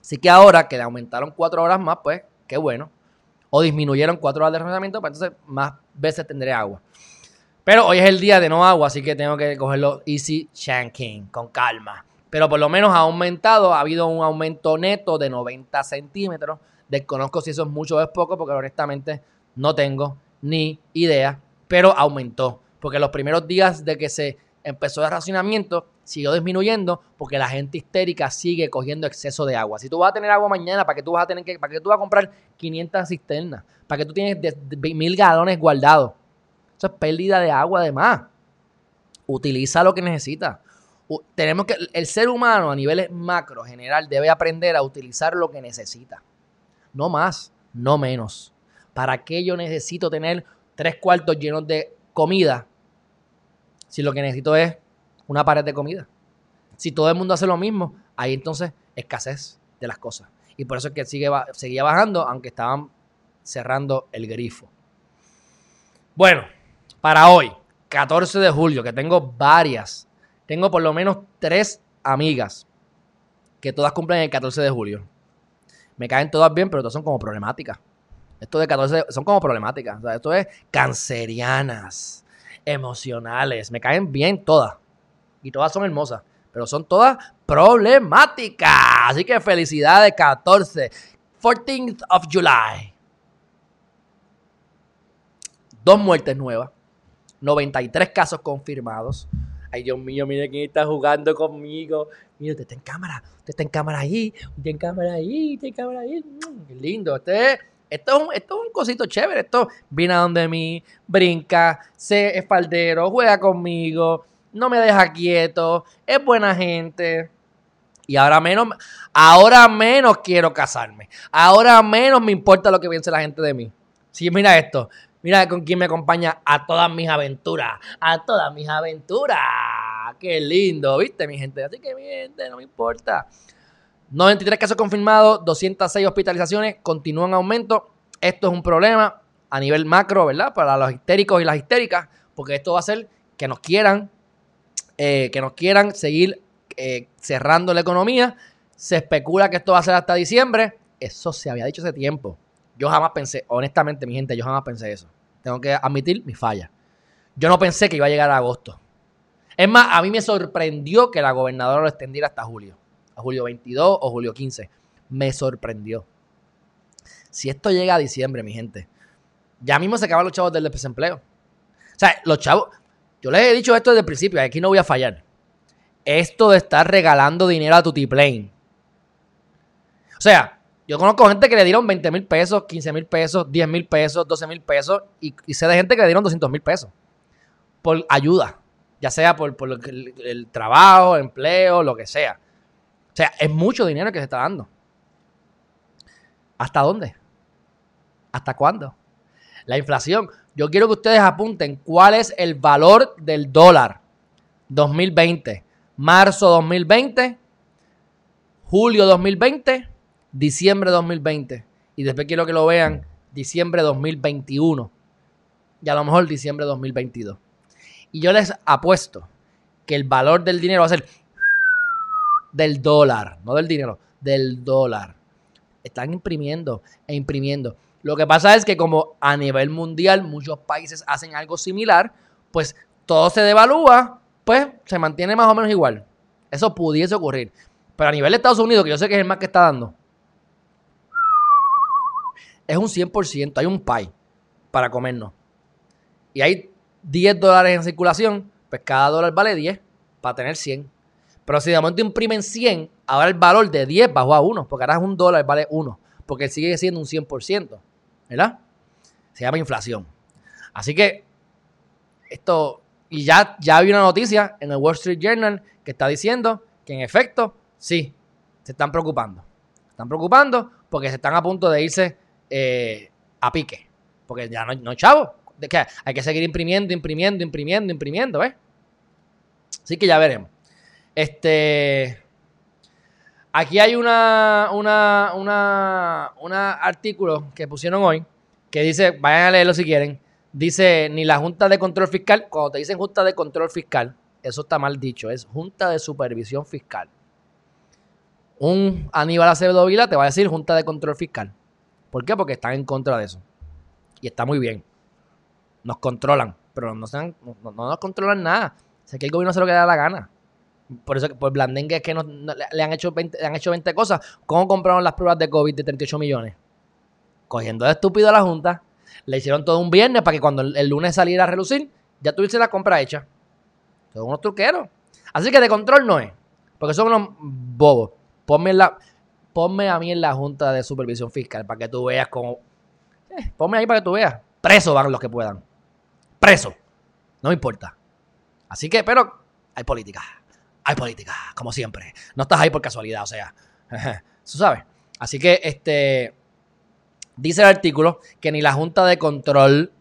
Así que ahora que le aumentaron 4 horas más, pues qué bueno. O disminuyeron 4 horas de razonamiento, pues entonces más veces tendré agua. Pero hoy es el día de no agua, así que tengo que cogerlo easy shanking, con calma. Pero por lo menos ha aumentado, ha habido un aumento neto de 90 centímetros. Desconozco si eso es mucho o es poco, porque honestamente no tengo ni idea, pero aumentó. Porque los primeros días de que se empezó el racionamiento, siguió disminuyendo porque la gente histérica sigue cogiendo exceso de agua. Si tú vas a tener agua mañana, ¿para qué tú vas a tener que, para qué tú vas a comprar 500 cisternas? ¿Para qué tú tienes mil galones guardados? Eso es pérdida de agua además. Utiliza lo que necesitas. Tenemos que, el ser humano a niveles macro general debe aprender a utilizar lo que necesita. No más, no menos. ¿Para qué yo necesito tener tres cuartos llenos de comida si lo que necesito es una pared de comida? Si todo el mundo hace lo mismo, hay entonces escasez de las cosas. Y por eso es que sigue, seguía bajando, aunque estaban cerrando el grifo. Bueno, para hoy, 14 de julio, que tengo varias, tengo por lo menos tres amigas que todas cumplen el 14 de julio. Me caen todas bien, pero todas son como problemáticas. Esto de 14 son como problemáticas. O sea, esto es cancerianas, emocionales. Me caen bien todas. Y todas son hermosas. Pero son todas problemáticas. Así que felicidades 14. 14th of July. Dos muertes nuevas. 93 casos confirmados. Ay, Dios mío, mire quién está jugando conmigo. Mira, usted está en cámara. Usted está en cámara ahí. Usted en cámara ahí. Usted en cámara ahí. Mm, lindo. Usted esto es, un, esto es un cosito chévere. Esto viene a donde mí, brinca, se es faldero, juega conmigo, no me deja quieto, es buena gente. Y ahora menos, ahora menos quiero casarme. Ahora menos me importa lo que piense la gente de mí. Sí, mira esto. Mira con quién me acompaña a todas mis aventuras. A todas mis aventuras. Qué lindo, ¿viste, mi gente? Así que, mi gente, no me importa. 93 casos confirmados, 206 hospitalizaciones, continúan en aumento. Esto es un problema a nivel macro, ¿verdad? Para los histéricos y las histéricas, porque esto va a hacer que nos quieran, eh, que nos quieran seguir eh, cerrando la economía. Se especula que esto va a ser hasta diciembre. Eso se había dicho hace tiempo. Yo jamás pensé, honestamente, mi gente, yo jamás pensé eso. Tengo que admitir mi falla. Yo no pensé que iba a llegar a agosto. Es más, a mí me sorprendió que la gobernadora lo extendiera hasta julio julio 22 o julio 15. Me sorprendió. Si esto llega a diciembre, mi gente, ya mismo se acaban los chavos del desempleo. O sea, los chavos, yo les he dicho esto desde el principio, aquí no voy a fallar. Esto de estar regalando dinero a tu plane O sea, yo conozco gente que le dieron 20 mil pesos, 15 mil pesos, 10 mil pesos, 12 mil pesos y, sé de gente que le dieron 200 mil pesos por ayuda, ya sea por, el, trabajo, empleo, lo que sea. O sea, es mucho dinero que se está dando. ¿Hasta dónde? ¿Hasta cuándo? La inflación. Yo quiero que ustedes apunten cuál es el valor del dólar 2020, marzo 2020, julio 2020, diciembre 2020. Y después quiero que lo vean diciembre 2021 y a lo mejor diciembre 2022. Y yo les apuesto que el valor del dinero va a ser del dólar, no del dinero, del dólar. Están imprimiendo e imprimiendo. Lo que pasa es que como a nivel mundial muchos países hacen algo similar, pues todo se devalúa, pues se mantiene más o menos igual. Eso pudiese ocurrir. Pero a nivel de Estados Unidos, que yo sé que es el más que está dando, es un 100%, hay un pay para comernos. Y hay 10 dólares en circulación, pues cada dólar vale 10 para tener 100. Pero si de momento imprimen 100, ahora el valor de 10 bajó a 1, porque ahora es un dólar, vale 1, porque sigue siendo un 100%, ¿verdad? Se llama inflación. Así que esto, y ya, ya había una noticia en el Wall Street Journal que está diciendo que en efecto, sí, se están preocupando. Se están preocupando porque se están a punto de irse eh, a pique. Porque ya no, no chavo. De hay que seguir imprimiendo, imprimiendo, imprimiendo, imprimiendo, ¿ves? Así que ya veremos. Este. Aquí hay una, una, una, artículo que pusieron hoy que dice, vayan a leerlo si quieren. Dice, ni la Junta de Control Fiscal, cuando te dicen Junta de Control Fiscal, eso está mal dicho, es Junta de Supervisión Fiscal. Un Aníbal Acevedo Vila te va a decir Junta de Control Fiscal. ¿Por qué? Porque están en contra de eso. Y está muy bien. Nos controlan, pero no, no, nos controlan nada. Sé que el gobierno se lo que da la gana. Por eso, por Blandengue es que le, han hecho 20, le han hecho 20 cosas. ¿Cómo compraron las pruebas de COVID de 38 millones? Cogiendo de estúpido a la Junta. Le hicieron todo un viernes para que cuando el, lunes saliera a relucir, ya tuviese la compra hecha. Son unos truqueros. Así que de control no es. Porque son unos bobos. Ponme a mí en la Junta de Supervisión Fiscal para que tú veas cómo. Eh, ponme ahí para que tú veas. Presos van los que puedan. Presos. No me importa. Así que, pero hay política. Hay política, como siempre. No estás ahí por casualidad, o sea. Eso sabes. Así que, este. Dice el artículo que ni la Junta de Control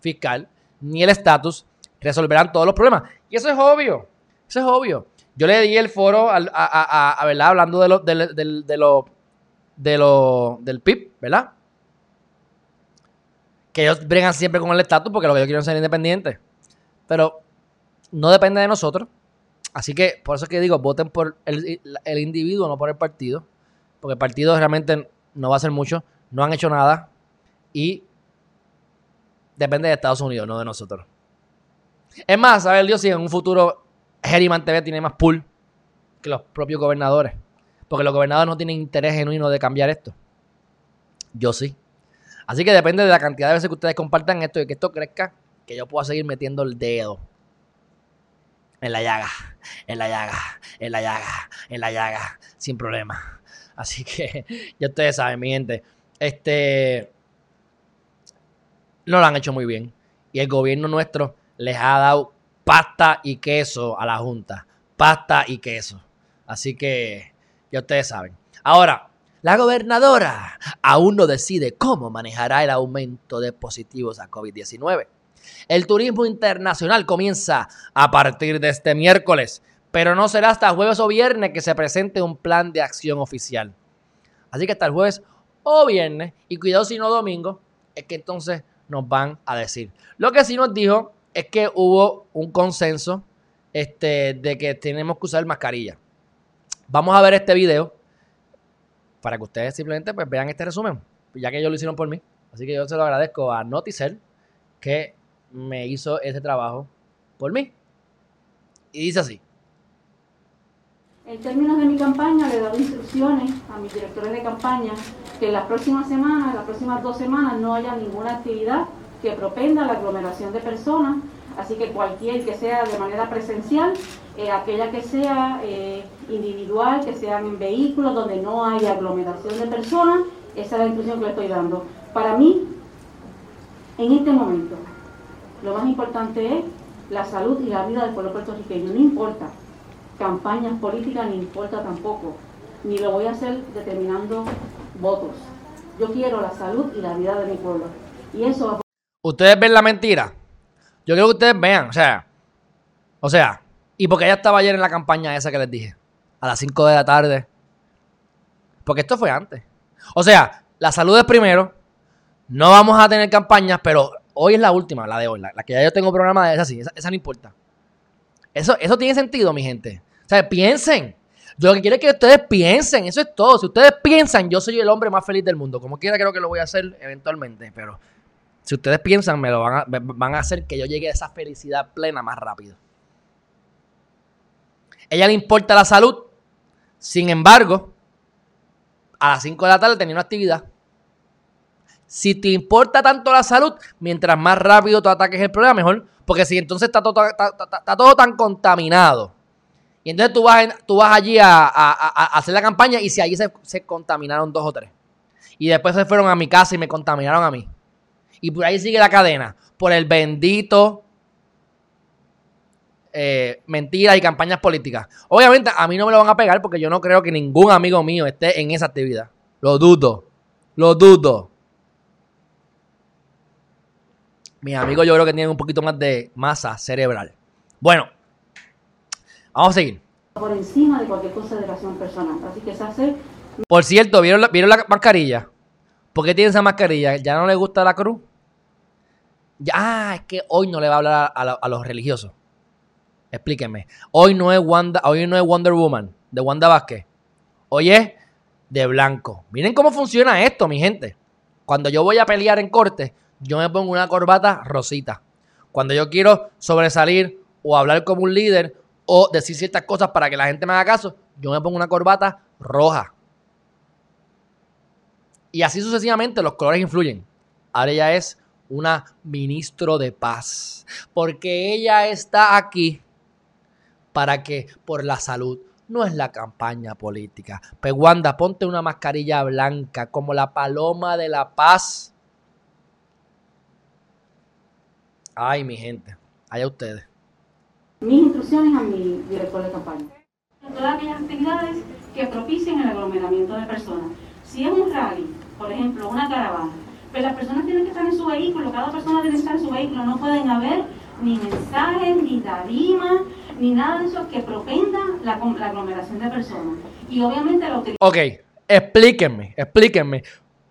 Fiscal ni el estatus resolverán todos los problemas. Y eso es obvio. Eso es obvio. Yo le di el foro a, a, a, ¿verdad? Hablando de lo, de, de, de lo, de lo, del PIB, ¿verdad? Que ellos bregan siempre con el estatus porque lo que yo quiero es ser independiente. Pero no depende de nosotros. Así que por eso es que digo, voten por el, el individuo, no por el partido. Porque el partido realmente no va a hacer mucho. No han hecho nada. Y depende de Estados Unidos, no de nosotros. Es más, a ver Dios si en un futuro Geriman TV tiene más pool que los propios gobernadores. Porque los gobernadores no tienen interés genuino de cambiar esto. Yo sí. Así que depende de la cantidad de veces que ustedes compartan esto y que esto crezca, que yo pueda seguir metiendo el dedo en la llaga, en la llaga, en la llaga, en la llaga, sin problema. Así que ya ustedes saben, mi gente, este no lo han hecho muy bien. Y el gobierno nuestro les ha dado pasta y queso a la Junta. Pasta y queso. Así que ya ustedes saben. Ahora, la gobernadora aún no decide cómo manejará el aumento de positivos a COVID-19. El turismo internacional comienza a partir de este miércoles, pero no será hasta jueves o viernes que se presente un plan de acción oficial. Así que hasta el jueves o viernes, y cuidado si no domingo, es que entonces nos van a decir. Lo que sí nos dijo es que hubo un consenso este, de que tenemos que usar mascarilla. Vamos a ver este video para que ustedes simplemente pues, vean este resumen, ya que ellos lo hicieron por mí. Así que yo se lo agradezco a Noticel que me hizo ese trabajo por mí. Y dice así. En términos de mi campaña, le he dado instrucciones a mis directores de campaña que en las próximas semanas, en las próximas dos semanas, no haya ninguna actividad que propenda la aglomeración de personas, así que cualquier que sea de manera presencial, eh, aquella que sea eh, individual, que sean en vehículos donde no haya aglomeración de personas, esa es la instrucción que le estoy dando. Para mí, en este momento, lo más importante es la salud y la vida del pueblo puertorriqueño, no importa campañas políticas, ni importa tampoco, ni lo voy a hacer determinando votos. Yo quiero la salud y la vida de mi pueblo. Y eso va Ustedes ven la mentira. Yo quiero que ustedes vean, o sea, o sea, y porque ella estaba ayer en la campaña esa que les dije, a las 5 de la tarde. Porque esto fue antes. O sea, la salud es primero. No vamos a tener campañas, pero hoy es la última, la de hoy. La, que ya yo tengo programada es así, esa, esa, no importa. Eso, eso tiene sentido, mi gente. O sea, piensen. Yo lo que quiero es que ustedes piensen, eso es todo. Si ustedes piensan, yo soy el hombre más feliz del mundo. Como quiera creo que lo voy a hacer eventualmente, pero si ustedes piensan, me lo van a, van a hacer que yo llegue a esa felicidad plena más rápido. Ella le importa la salud, sin embargo, a las 5 de la tarde tenía una actividad. Si te importa tanto la salud, mientras más rápido tú ataques el problema, mejor. Porque si entonces está todo, está, todo tan contaminado. Y entonces tú vas, tú vas allí a, hacer la campaña y si allí se, se contaminaron dos o tres. Y después se fueron a mi casa y me contaminaron a mí. Y por ahí sigue la cadena. Por el bendito eh, mentiras y campañas políticas. Obviamente a mí no me lo van a pegar porque yo no creo que ningún amigo mío esté en esa actividad. Lo dudo. Lo dudo. Mis amigos yo creo que tienen un poquito más de masa cerebral. Bueno, vamos a seguir. Por encima de cualquier consideración personal. Así que se hace... Por cierto, ¿vieron la, ¿vieron la mascarilla? ¿Por qué tiene esa mascarilla? ¿Ya no le gusta la cruz? Ya, ah, es que hoy no le va a hablar a, los religiosos. Explíquenme. Hoy no es Wanda, hoy no es Wonder Woman de Wanda Vázquez. Hoy es de blanco. Miren cómo funciona esto, mi gente. Cuando yo voy a pelear en corte, yo me pongo una corbata rosita. Cuando yo quiero sobresalir o hablar como un líder o decir ciertas cosas para que la gente me haga caso, yo me pongo una corbata roja. Y así sucesivamente los colores influyen. Ahora ella es una ministro de paz. Porque ella está aquí para que por la salud no es la campaña política. Pero Wanda, ponte una mascarilla blanca como la paloma de la paz. Ay, mi gente, allá ustedes. Mis instrucciones a mi director de campaña. Todas aquellas actividades que propicien el aglomeramiento de personas. Si es un rally, por ejemplo, una caravana, pues las personas tienen que estar en su vehículo, cada persona debe estar en su vehículo, no pueden haber ni mensajes, ni tarima, ni nada de eso que propenda la, aglomeración de personas. Y obviamente la utilización... Ok, explíquenme, explíquenme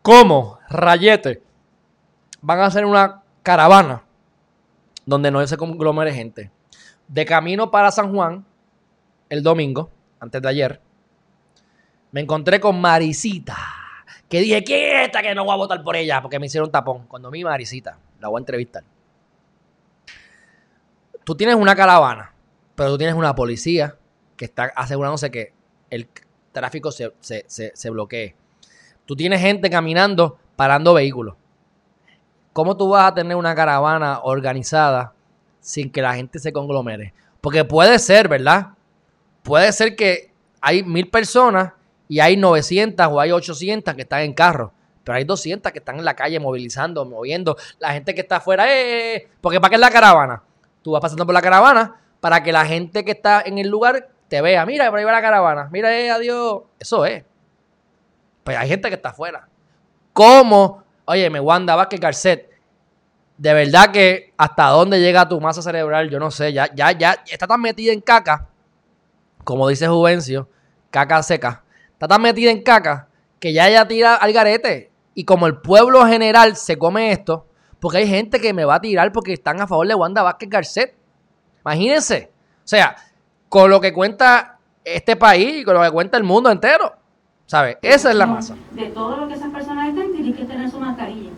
cómo Rayete van a hacer una caravana donde no se conglomere gente. De camino para San Juan, el domingo, antes de ayer, me encontré con Marisita que dije, quieta que no voy a votar por ella porque me hicieron tapón. Cuando mi Marisita, la voy a entrevistar. Tú tienes una caravana, pero tú tienes una policía que está asegurándose que el tráfico se, se bloquee. Tú tienes gente caminando, parando vehículos. ¿Cómo tú vas a tener una caravana organizada sin que la gente se conglomere? Porque puede ser, ¿verdad? Puede ser que hay mil personas y hay 900 o hay 800 que están en carro. Pero hay 200 que están en la calle movilizando, moviendo. La gente que está afuera, eh, eh, eh, porque ¿para qué es la caravana? Tú vas pasando por la caravana para que la gente que está en el lugar te vea. Mira, por ahí va la caravana. Mira, eh, adiós. Eso es. Pues hay gente que está afuera. ¿Cómo? Oye, me Wanda Vázquez Garcet. De verdad que hasta dónde llega tu masa cerebral, yo no sé. Ya, ya, ya está tan metida en caca, como dice Juvencio, caca seca está tan metida en caca que ya ella tira al garete. Y como el pueblo general se come esto, porque hay gente que me va a tirar porque están a favor de Wanda Vázquez Garcet. Imagínense. O sea, con lo que cuenta este país y con lo que cuenta el mundo entero. ¿Sabes? Esa es la masa. De todo lo que esas personas estén, tienen que tener su mascarilla.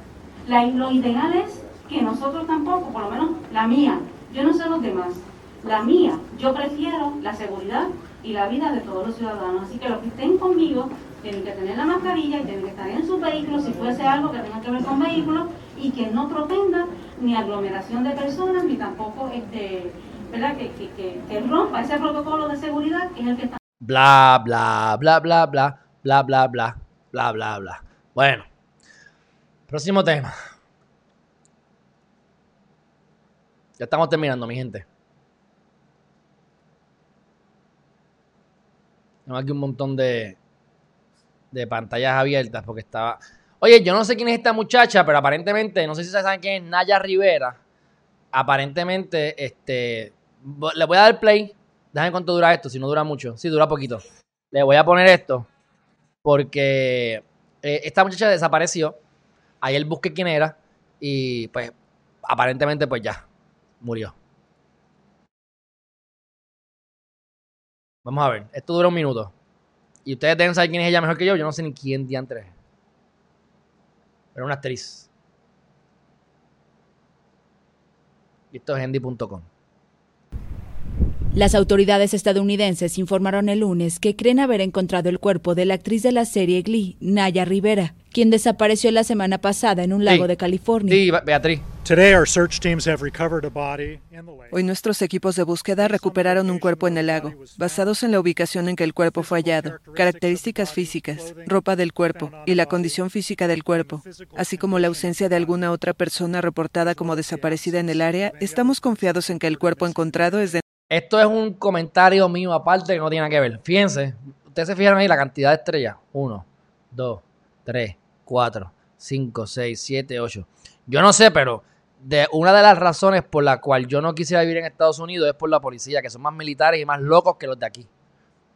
lo ideal es que nosotros tampoco, por lo menos la mía, yo no sé los demás, la mía, yo prefiero la seguridad y la vida de todos los ciudadanos. Así que los que estén conmigo tienen que tener la mascarilla y tienen que estar en su vehículo si fuese algo que tenga que ver con vehículos y que no propenda ni aglomeración de personas ni tampoco este, ¿verdad? Que, que, que, rompa ese protocolo de seguridad que es el que está. Bla, bla, bla, bla, bla, bla, bla, bla, bla, bla, bla. Bueno, próximo tema. Ya estamos terminando, mi gente. Tengo aquí un montón de, de pantallas abiertas porque estaba... Oye, yo no sé quién es esta muchacha, pero aparentemente, no sé si saben quién es Naya Rivera. Aparentemente, este... Le voy a dar play. Déjame cuánto dura esto, si no dura mucho. Sí, dura poquito. Le voy a poner esto porque eh, esta muchacha desapareció. Ayer busqué quién era y pues aparentemente pues ya murió. Vamos a ver, esto dura un minuto. Y ustedes deben saber quién es ella mejor que yo. Yo no sé ni quién diantre es. Pero una actriz. Esto es handy.com. Las autoridades estadounidenses informaron el lunes que creen haber encontrado el cuerpo de la actriz de la serie Glee, Naya Rivera, quien desapareció la semana pasada en un lago Sí. de California. Sí, Beatriz. Hoy nuestros equipos de búsqueda recuperaron un cuerpo en el lago, basados en la ubicación en que el cuerpo fue hallado, características físicas, ropa del cuerpo y la condición física del cuerpo, así como la ausencia de alguna otra persona reportada como desaparecida en el área, estamos confiados en que el cuerpo encontrado es de Esto es un comentario mío aparte que no tiene que ver. Fíjense, ustedes se fijaron ahí la cantidad de estrellas. 1, 2, 3, 4, 5, 6, 7, 8. Yo no sé, pero de una de las razones por la cual yo no quisiera vivir en Estados Unidos es por la policía, que son más militares y más locos que los de aquí.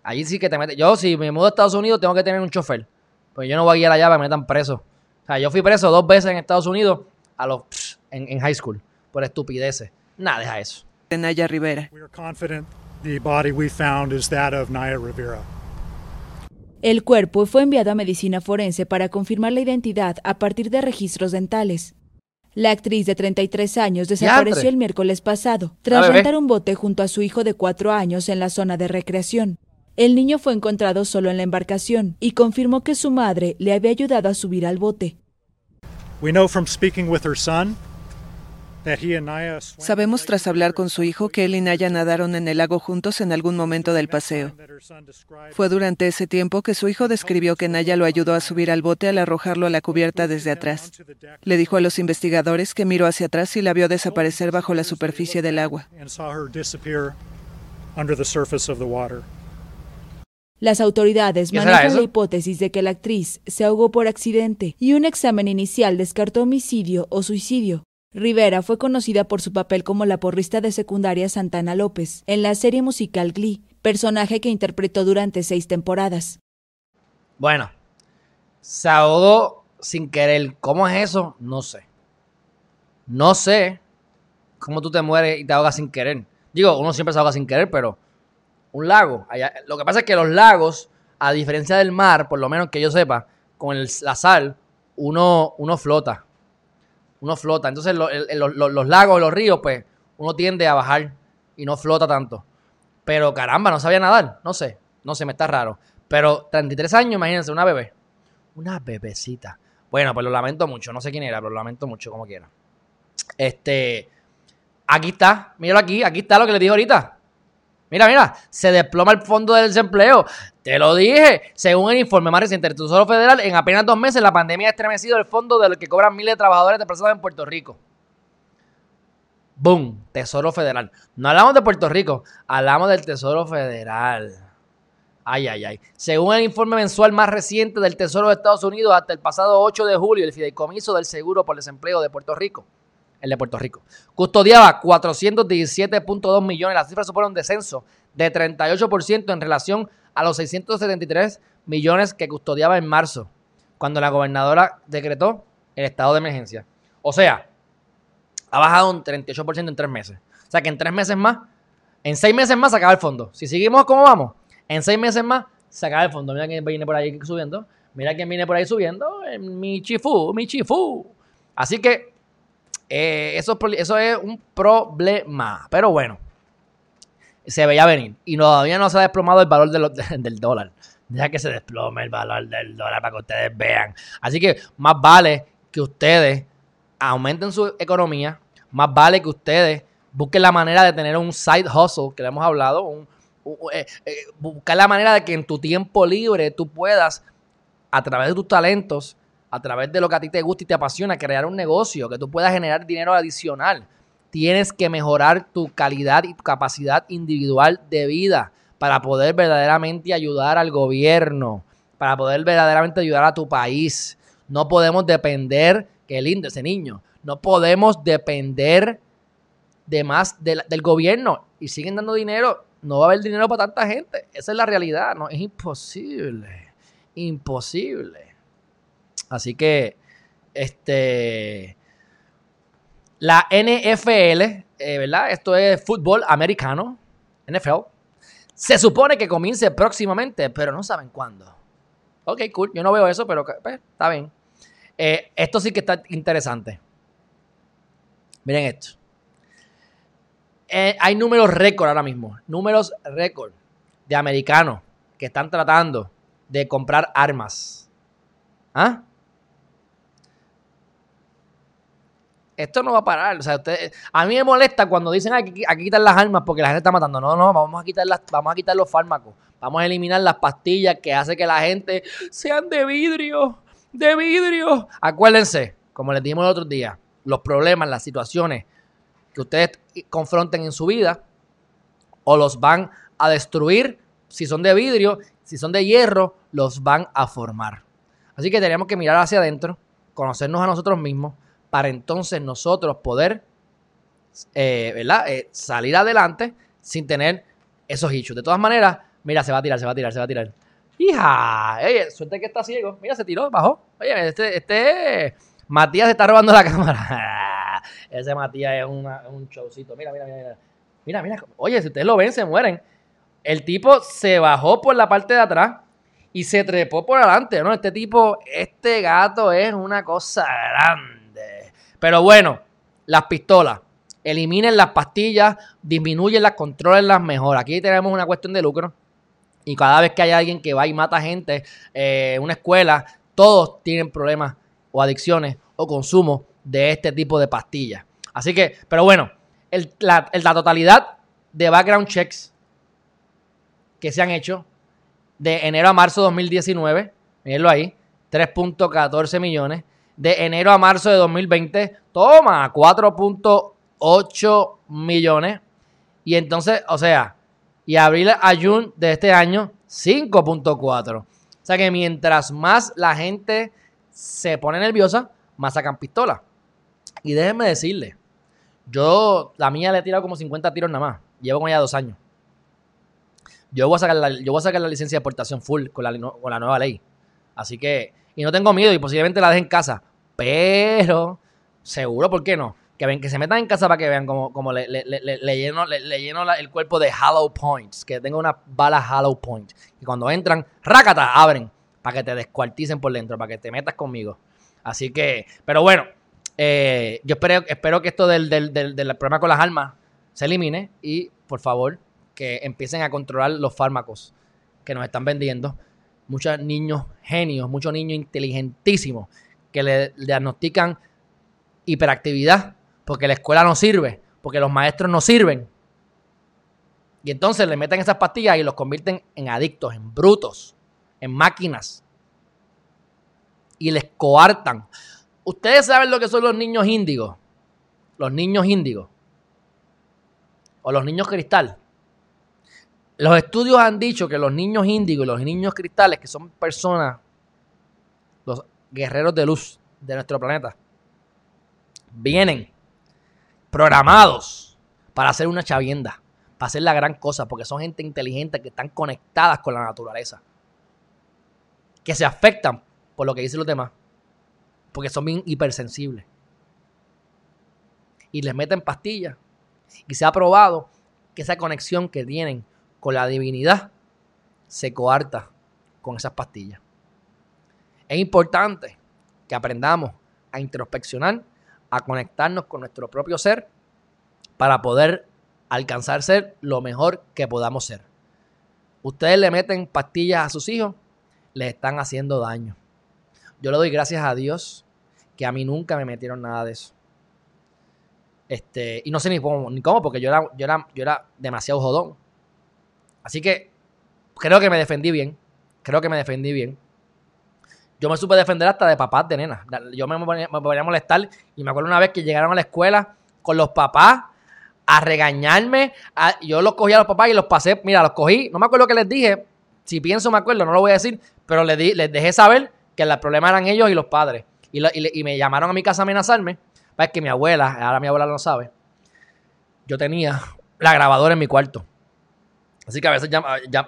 Allí sí que te meten. Yo, si me mudo a Estados Unidos, tengo que tener un chofer. Pues yo no voy a ir allá para que me metan preso. O sea, yo fui preso dos veces en Estados Unidos a los en, en high school por estupideces. Nada, deja eso. Naya Rivera. We are confident the body we found is that of Naya Rivera. El cuerpo fue enviado a medicina forense para confirmar la identidad a partir de registros dentales. La actriz de 33 años desapareció el miércoles pasado tras rentar un bote junto a su hijo de cuatro años en la zona de recreación. El niño fue encontrado solo en la embarcación y confirmó que su madre le había ayudado a subir al bote. We know from speaking with her son that he and Naya swam Sabemos tras hablar con su hijo que él y Naya nadaron en el lago juntos en algún momento del paseo. Fue durante ese tiempo que su hijo describió que Naya lo ayudó a subir al bote al arrojarlo a la cubierta desde atrás. Le dijo a los investigadores que miró hacia atrás y la vio desaparecer bajo la superficie del agua. Las autoridades ¿Qué será manejan la hipótesis de que la actriz se ahogó por accidente y un examen inicial descartó homicidio o suicidio. Rivera fue conocida por su papel como la porrista de secundaria Santana López en la serie musical Glee, personaje que interpretó durante seis temporadas. Bueno, se ahogó sin querer. ¿Cómo es eso? No sé. No sé cómo tú te mueres y te ahogas sin querer. Digo, uno siempre se ahoga sin querer, pero un lago. allá- lo que pasa es que los lagos, a diferencia del mar, por lo menos que yo sepa, con el- la sal, uno, uno flota. Uno flota. Entonces, los lagos, los ríos, pues, uno tiende a bajar y no flota tanto. Pero caramba, no sabía nadar. No sé. No sé, me está raro. Pero 33 años, imagínense, una bebé. Una bebecita. Bueno, pues lo lamento mucho. No sé quién era, pero lo lamento mucho, como quiera. Este. Aquí está. Míralo aquí. Aquí está lo que le dije ahorita. Mira, mira. Se desploma el fondo del desempleo. Te lo dije. Según el informe más reciente del Tesoro Federal, en apenas dos meses la pandemia ha estremecido el fondo del que cobran miles de trabajadores de personas en Puerto Rico. Boom, Tesoro Federal. No hablamos de Puerto Rico, hablamos del Tesoro Federal. Ay, ay, ay. Según el informe mensual más reciente del Tesoro de Estados Unidos, hasta el pasado 8 de julio, el fideicomiso del seguro por desempleo de Puerto Rico, el de Puerto Rico, custodiaba 417.2 millones. La cifra supone un descenso de 38% en relación a los 673 millones que custodiaba en marzo, cuando la gobernadora decretó el estado de emergencia. O sea, ha bajado un 38% en tres meses. O sea que en tres meses más, en seis meses más se acaba el fondo. Si seguimos como vamos, en seis meses más se acaba el fondo. Mira quién viene por ahí subiendo. Mira quién viene por ahí subiendo. Eh, Mi chifú, mi chifú. Así que eh, eso, eso es un problema. Pero bueno, se veía venir. Y todavía no se ha desplomado el valor de lo- del dólar. Deja que se desplome el valor del dólar para que ustedes vean. Así que más vale que ustedes aumenten su economía, más vale que ustedes busquen la manera de tener un side hustle, que le hemos hablado, un- eh, eh, buscar la manera de que en tu tiempo libre tú puedas, a través de tus talentos, a través de lo que a ti te gusta y te apasiona, crear un negocio, que tú puedas generar dinero adicional. Tienes que mejorar tu calidad y tu capacidad individual de vida para poder verdaderamente ayudar al gobierno, para poder verdaderamente ayudar a tu país. No podemos depender, qué lindo ese niño, no podemos depender de más del, gobierno y siguen dando dinero, no va a haber dinero para tanta gente. Esa es la realidad, no es imposible, imposible. Así que, este, la NFL, eh, ¿verdad? Esto es fútbol americano, NFL, Se supone que comience próximamente, pero no saben cuándo. Ok, cool. Yo no veo eso, pero pues, está bien. Eh, esto sí que está interesante. Miren esto. Eh, hay números récord ahora mismo. Números récord de americanos que están tratando de comprar armas. ¿Ah? Esto no va a parar. O sea, a mí me molesta cuando dicen aquí, aquí quitar las armas porque la gente está matando. No, no, vamos a quitar las, vamos a quitar los fármacos. Vamos a eliminar las pastillas que hacen que la gente sean de vidrio, de vidrio. Acuérdense, como les dijimos el otro día, los problemas, las situaciones que ustedes confronten en su vida o los van a destruir si son de vidrio, si son de hierro, los van a formar. Así que tenemos que mirar hacia adentro, conocernos a nosotros mismos, para entonces nosotros poder eh, ¿verdad? Eh, salir adelante sin tener esos issues. De todas maneras, mira, se va a tirar, se va a tirar, se va a tirar. Hija, oye, suerte que está ciego. Mira, se tiró, bajó. Oye, este, este Matías se está robando la cámara. Ese Matías es un showcito. Mira, mira, mira, mira. Mira, Oye, si ustedes lo ven, se mueren. El tipo se bajó por la parte de atrás y se trepó por adelante, ¿no? Este tipo, este gato es una cosa grande. Pero bueno, las pistolas. Eliminen las pastillas, disminuyen las, las mejor. Aquí tenemos una cuestión de lucro. Y cada vez que hay alguien que va y mata gente en eh, una escuela, todos tienen problemas o adicciones o consumo de este tipo de pastillas. Así que, pero bueno, la, totalidad de background checks que se han hecho de enero a marzo de 2019, mírenlo ahí, 3.14 millones. De enero a marzo de 2020, toma, 4.8 millones. Y entonces, o sea, y abril a junio de este año, 5.4. O sea que mientras más la gente se pone nerviosa, más sacan pistola. Y déjenme decirle, yo, la mía le he tirado como 50 tiros nada más. Llevo con ella dos años. Yo voy a sacar la, yo voy a sacar la licencia de exportación full con la, con la nueva ley. Así que, y no tengo miedo y posiblemente la deje en casa. Pero, seguro, ¿por qué no? Que, ven, que se metan en casa para que vean como, como le, lleno, le, lleno el cuerpo de hollow points. Que tenga una bala hollow point. Y cuando entran, rácata, abren para que te descuarticen por dentro, para que te metas conmigo. Así que, pero bueno, eh, yo espero, espero que esto del, problema con las armas se elimine y por favor que empiecen a controlar los fármacos que nos están vendiendo. Muchos niños genios, muchos niños inteligentísimos que le diagnostican hiperactividad porque la escuela no sirve, porque los maestros no sirven. Y entonces le meten esas pastillas y los convierten en adictos, en brutos en máquinas y les coartan. Ustedes saben lo que son los niños índigos. Los niños índigos. O los niños cristal. Los estudios han dicho que los niños índigos y los niños cristales, que son personas, los guerreros de luz de nuestro planeta, vienen programados para hacer una chavienda, para hacer la gran cosa, porque son gente inteligente que están conectadas con la naturaleza que se afectan por lo que dicen los demás, porque son bien hipersensibles. Y les meten pastillas. Y se ha probado que esa conexión que tienen con la divinidad se coarta con esas pastillas. Es importante que aprendamos a introspeccionar, a conectarnos con nuestro propio ser para poder alcanzar ser lo mejor que podamos ser. Ustedes le meten pastillas a sus hijos les están haciendo daño. Yo le doy gracias a Dios que a mí nunca me metieron nada de eso. Este, y no sé ni cómo, ni cómo porque yo era, yo, era, yo era demasiado jodón. Así que creo que me defendí bien. Creo que me defendí bien. Yo me supe defender hasta de papás de nena. Yo me me a molestar y me acuerdo una vez que llegaron a la escuela con los papás a regañarme. yo los cogí a los papás y los pasé, mira, los cogí. No me acuerdo qué les dije, si pienso, me acuerdo, no lo voy a decir, pero les, di, les dejé saber que el problema eran ellos y los padres. Y, me llamaron a mi casa a amenazarme. Es que mi abuela, ahora mi abuela no sabe, yo tenía la grabadora en mi cuarto. Así que a veces,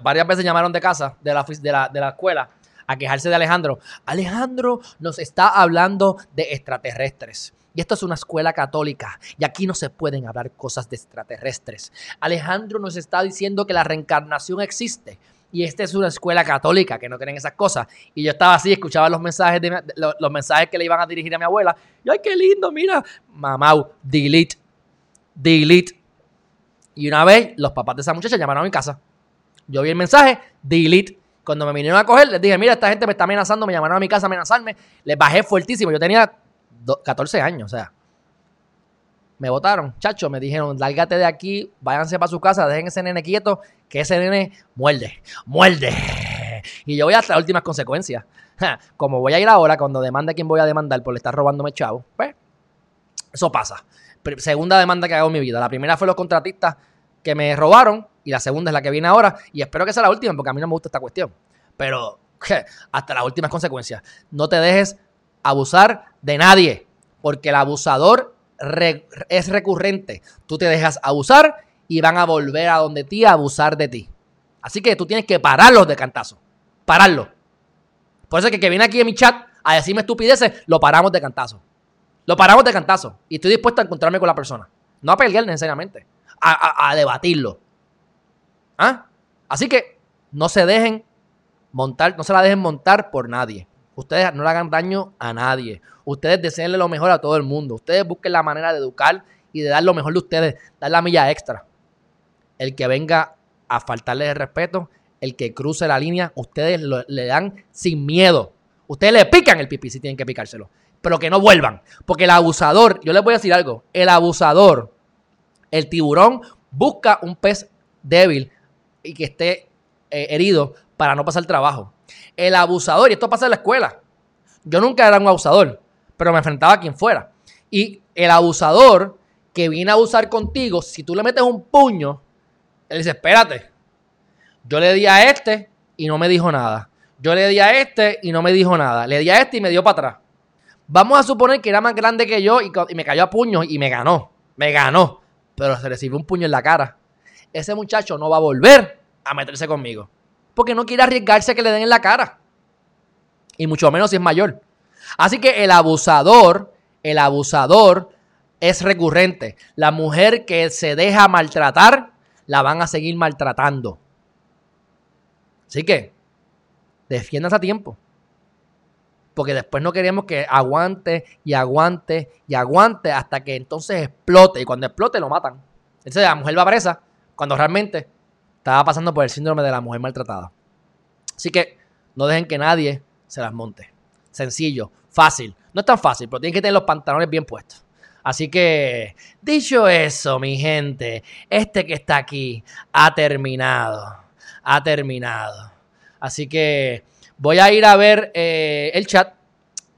varias veces llamaron de casa, de la, de la, de la escuela, a quejarse de Alejandro. Alejandro nos está hablando de extraterrestres. Y esto es una escuela católica y aquí no se pueden hablar cosas de extraterrestres. Alejandro nos está diciendo que la reencarnación existe y esta es una escuela católica que no creen esas cosas. Y yo estaba así, escuchaba los mensajes, de los, mensajes que le iban a dirigir a mi abuela. Y ay, qué lindo, mira. Mamá, delete, delete. Y una vez los papás de esa muchacha llamaron a mi casa. Yo vi el mensaje, delete. Cuando me vinieron a coger, les dije, mira, esta gente me está amenazando, me llamaron a mi casa a amenazarme. Les bajé fuertísimo. Yo tenía 14 años, o sea. Me votaron, chacho, me dijeron, lárgate de aquí, váyanse para su casa, dejen ese nene quieto, que ese nene muerde, muerde. Y yo voy hasta las últimas consecuencias. Como voy a ir ahora, cuando demande a quien voy a demandar por estar robándome chavo, pues, eso pasa. Segunda demanda que hago en mi vida. La primera fue los contratistas que me robaron y la segunda es la que viene ahora y espero que sea la última porque a mí no me gusta esta cuestión. Pero hasta las últimas consecuencias. No te dejes abusar de nadie, porque el abusador es recurrente. Tú te dejas abusar y van a volver a donde ti a abusar de ti. Así que tú tienes que pararlos de cantazo. Pararlo. Por eso es que que viene aquí en mi chat a decirme estupideces, lo paramos de cantazo. Lo paramos de cantazo. Y estoy dispuesto a encontrarme con la persona. No a pelear necesariamente. A, debatirlo. ¿Ah? Así que no se dejen montar, no se la dejen montar por nadie. Ustedes no le hagan daño a nadie. Ustedes deseenle lo mejor a todo el mundo. Ustedes busquen la manera de educar y de dar lo mejor de ustedes, dar la milla extra. El que venga a faltarle el respeto, el que cruce la línea, ustedes le dan sin miedo. Ustedes le pican el pipí si tienen que picárselo. Pero que no vuelvan. Porque el abusador, yo les voy a decir algo, el abusador, el tiburón, busca un pez débil y que esté eh, herido para no pasar trabajo. El abusador, y esto pasa en la escuela. Yo nunca era un abusador, pero me enfrentaba a quien fuera. Y el abusador que viene a abusar contigo, si tú le metes un puño, él dice, espérate, yo le di a este y no me dijo nada. Yo le di a este y no me dijo nada. Le di a este y me dio para atrás. Vamos a suponer que era más grande que yo y, me cayó a puños y me ganó. Me ganó. Pero se recibió un puño en la cara. Ese muchacho no va a volver a meterse conmigo porque no quiere arriesgarse a que le den en la cara. Y mucho menos si es mayor. Así que el abusador, el abusador es recurrente. La mujer que se deja maltratar, la van a seguir maltratando. Así que, defiéndase a tiempo. Porque después no queremos que aguante y aguante y aguante hasta que entonces explote. Y cuando explote lo matan. Entonces la mujer va presa cuando realmente estaba pasando por el síndrome de la mujer maltratada. Así que no dejen que nadie se las monte. Sencillo, fácil. No es tan fácil, pero tienen que tener los pantalones bien puestos. Así que, dicho eso, mi gente, este que está aquí ha terminado. Ha terminado. Así que voy a ir a ver eh, el chat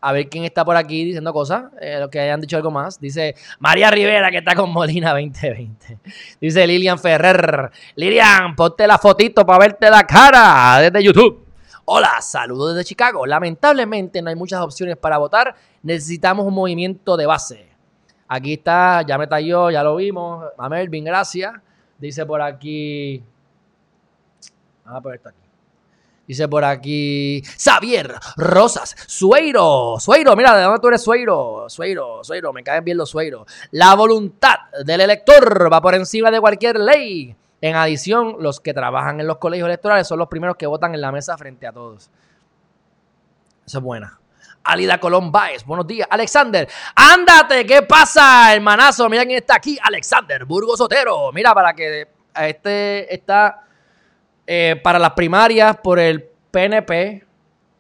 a ver quién está por aquí diciendo cosas, eh, los que hayan dicho algo más. Dice María Rivera, que está con Molina 2020. Dice Lilian Ferrer. Lilian, ponte la fotito para verte la cara desde YouTube. Hola, saludos desde Chicago. Lamentablemente no hay muchas opciones para votar. Necesitamos un movimiento de base. Aquí está, ya me talló, ya lo vimos. A Melvin, gracias. Dice por aquí. Vamos a poner esto aquí. Dice por aquí Xavier Rosas, Sueiro, Sueiro, mira, ¿de dónde tú eres Sueiro? Sueiro, Sueiro, me caen bien los Sueiro. La voluntad del elector va por encima de cualquier ley. En adición, los que trabajan en los colegios electorales son los primeros que votan en la mesa frente a todos. Eso es buena. Alida Colón Baez, buenos días. Alexander, ándate, ¿qué pasa, hermanazo? Mira quién está aquí, Alexander Burgos Otero. Mira, para que este está eh, para las primarias por el PNP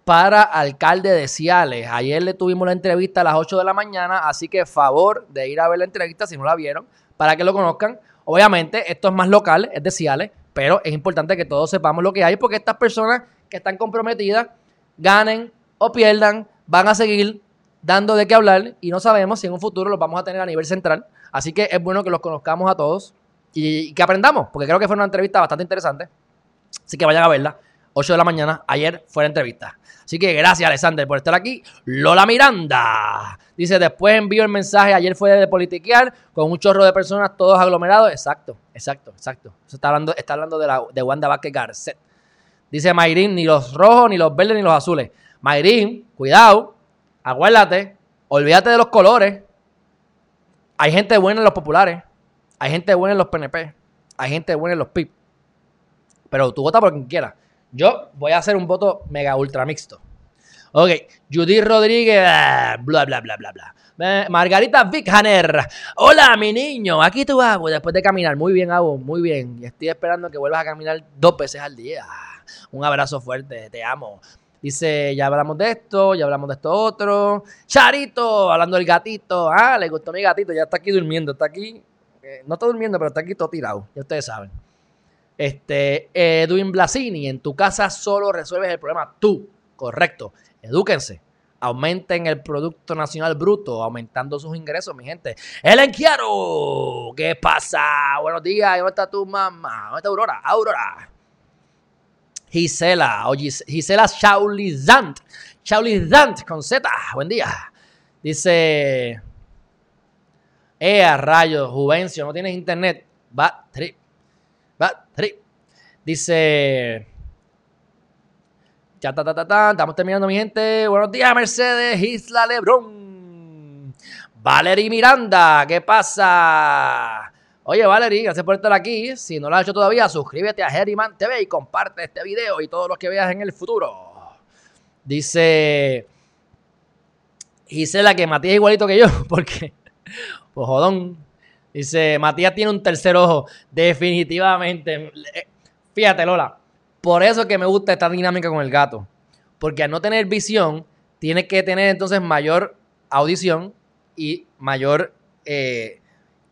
para alcalde de Ciales. Ayer le tuvimos la entrevista a las 8 de la mañana, así que favor de ir a ver la entrevista si no la vieron, para que lo conozcan. Obviamente, esto es más local, es de Ciales, pero es importante que todos sepamos lo que hay, porque estas personas que están comprometidas, ganen o pierdan, van a seguir dando de qué hablar y no sabemos si en un futuro los vamos a tener a nivel central. Así que es bueno que los conozcamos a todos y que aprendamos, porque creo que fue una entrevista bastante interesante. Así que vayan a verla. 8 de la mañana. Ayer fue la entrevista. Así que gracias, Alexander, por estar aquí. Lola Miranda. Dice, después envío el mensaje. Ayer fue de politiquear con un chorro de personas, todos aglomerados. Exacto, exacto, exacto. está hablando, está hablando de, la, de Wanda Vázquez Garcet. Dice Mayrin, ni los rojos, ni los verdes, ni los azules. Mayrin, cuidado, acuérdate, olvídate de los colores. Hay gente buena en los populares, hay gente buena en los PNP, hay gente buena en los PIP. Pero tú vota por quien quieras. Yo voy a hacer un voto mega ultra mixto. Ok, Judith Rodríguez, bla, bla, bla, bla, bla. Margarita Vickaner. Hola, mi niño. Aquí tú, Abu, después de caminar. Muy bien, Abu, muy bien. Y estoy esperando que vuelvas a caminar dos veces al día. Un abrazo fuerte, te amo. Dice, ya hablamos de esto, ya hablamos de esto otro. Charito, hablando del gatito. Ah, le gustó mi gatito, ya está aquí durmiendo, está aquí. eh, no está durmiendo, pero está aquí todo tirado. Ya ustedes saben. Este, Edwin Blasini, en tu casa solo resuelves el problema tú. Correcto. Edúquense. Aumenten el Producto Nacional Bruto, aumentando sus ingresos, mi gente. Ellen Quiero, ¿qué pasa? Buenos días, ¿dónde está tu mamá? ¿Dónde está Aurora? Aurora. Gisela, o Gis- Gisela Chaulizant. Chaulizant con Z, buen día. Dice, eh, a rayos, Juvencio, no tienes internet. Va, trip. Trip. Dice, ya, ta, ta, ta, ta. Estamos terminando, mi gente. Buenos días, Mercedes, Isla Lebrón. Valerie Miranda, ¿qué pasa? Oye, Valerie, gracias por estar aquí. Si no lo has hecho todavía, suscríbete a Herriman TV y comparte este video y todos los que veas en el futuro. Dice Gisela que Matías es igualito que yo, porque, pues jodón. Dice, Matías tiene un tercer ojo, definitivamente. Eh, Fíjate, Lola, por eso es que me gusta esta dinámica con el gato. Porque al no tener visión, tiene que tener entonces mayor audición y mayor eh,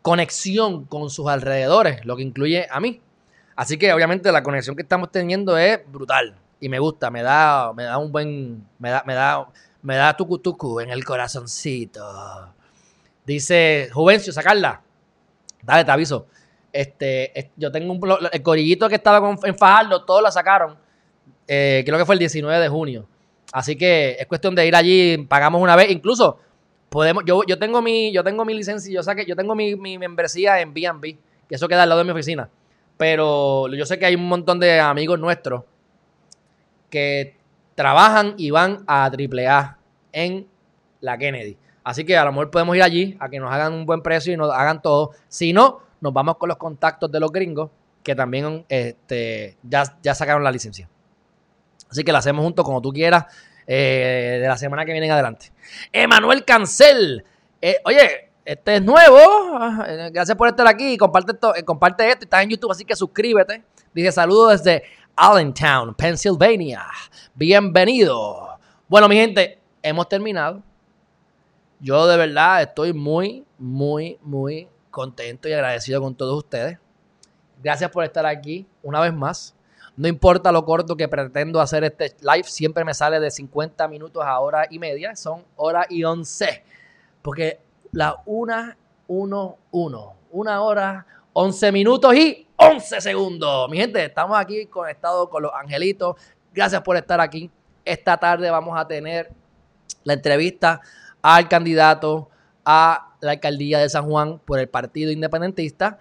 conexión con sus alrededores, lo que incluye a mí. Así que obviamente la conexión que estamos teniendo es brutal y me gusta, me da, me da un buen, me da, me da, me da tucu tucu en el corazoncito. Dice Juvencio, sacarla. Dale, te aviso. Este, es- yo tengo un el corillito que estaba en Fajardo, todos la sacaron. Eh, creo que fue el 19 de junio. Así que es cuestión de ir allí, pagamos una vez. Incluso podemos, yo, yo tengo mi, yo tengo mi licencia, yo saqué, yo tengo mi, mi membresía en B&B, que eso queda al lado de mi oficina. Pero yo sé que hay un montón de amigos nuestros que trabajan y van a AAA en la Kennedy. Así que a lo mejor podemos ir allí a que nos hagan un buen precio y nos hagan todo. Si no, nos vamos con los contactos de los gringos que también este, ya, ya sacaron la licencia. Así que la hacemos juntos como tú quieras eh, de la semana que viene en adelante. Emanuel Cancel. Eh, oye, este es nuevo. Ah, Gracias por estar aquí. Comparte esto, eh, comparte esto. Estás en YouTube, así que suscríbete. Dice saludos desde Allentown, Pennsylvania. Bienvenido. Bueno, mi gente, hemos terminado. Yo de verdad estoy muy, muy, muy contento y agradecido con todos ustedes. Gracias por estar aquí una vez más. No importa lo corto que pretendo hacer este live, siempre me sale de 50 minutos a hora y media. Son hora y 11. Porque la una, uno, uno. Una hora, 11 minutos y 11 segundos. Mi gente, estamos aquí conectados con los angelitos. Gracias por estar aquí. Esta tarde vamos a tener la entrevista al candidato a la alcaldía de San Juan por el Partido Independentista,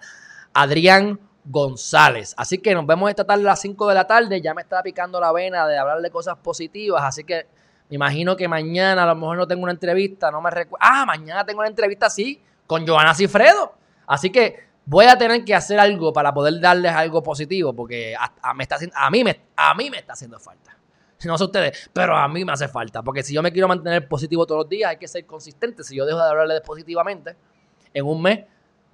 Adrián González. Así que nos vemos esta tarde a las 5 de la tarde. Ya me está picando la vena de hablar de cosas positivas, así que me imagino que mañana a lo mejor no tengo una entrevista, no me recuerdo. Ah, mañana tengo una entrevista, sí, con Joana Cifredo. Así que voy a tener que hacer algo para poder darles algo positivo, porque a, me está a, mí me, a mí me está haciendo falta. No sé ustedes, pero a mí me hace falta. Porque si yo me quiero mantener positivo todos los días, hay que ser consistente. Si yo dejo de hablarles positivamente, en un mes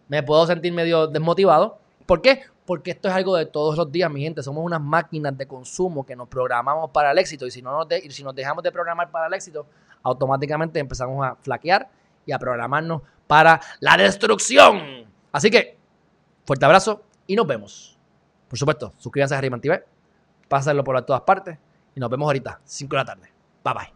me puedo sentir medio desmotivado. ¿Por qué? Porque esto es algo de todos los días, mi gente. Somos unas máquinas de consumo que nos programamos para el éxito. Y si, no nos de- si nos dejamos de programar para el éxito, automáticamente empezamos a flaquear y a programarnos para la destrucción. Así que, fuerte abrazo y nos vemos. Por supuesto, suscríbanse a Harry TV, pásenlo por todas partes nos vemos ahorita, 5 de la tarde. Bye bye.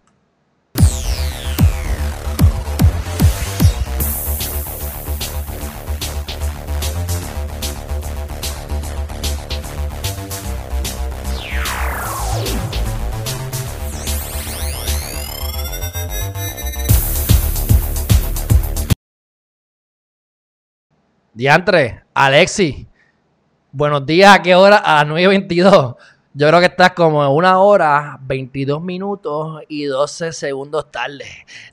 Diantre, Alexi, buenos días, ¿a qué hora? A las 9.22. Yo creo que estás como una hora, 22 minutos y 12 segundos tarde.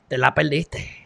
Te la perdiste.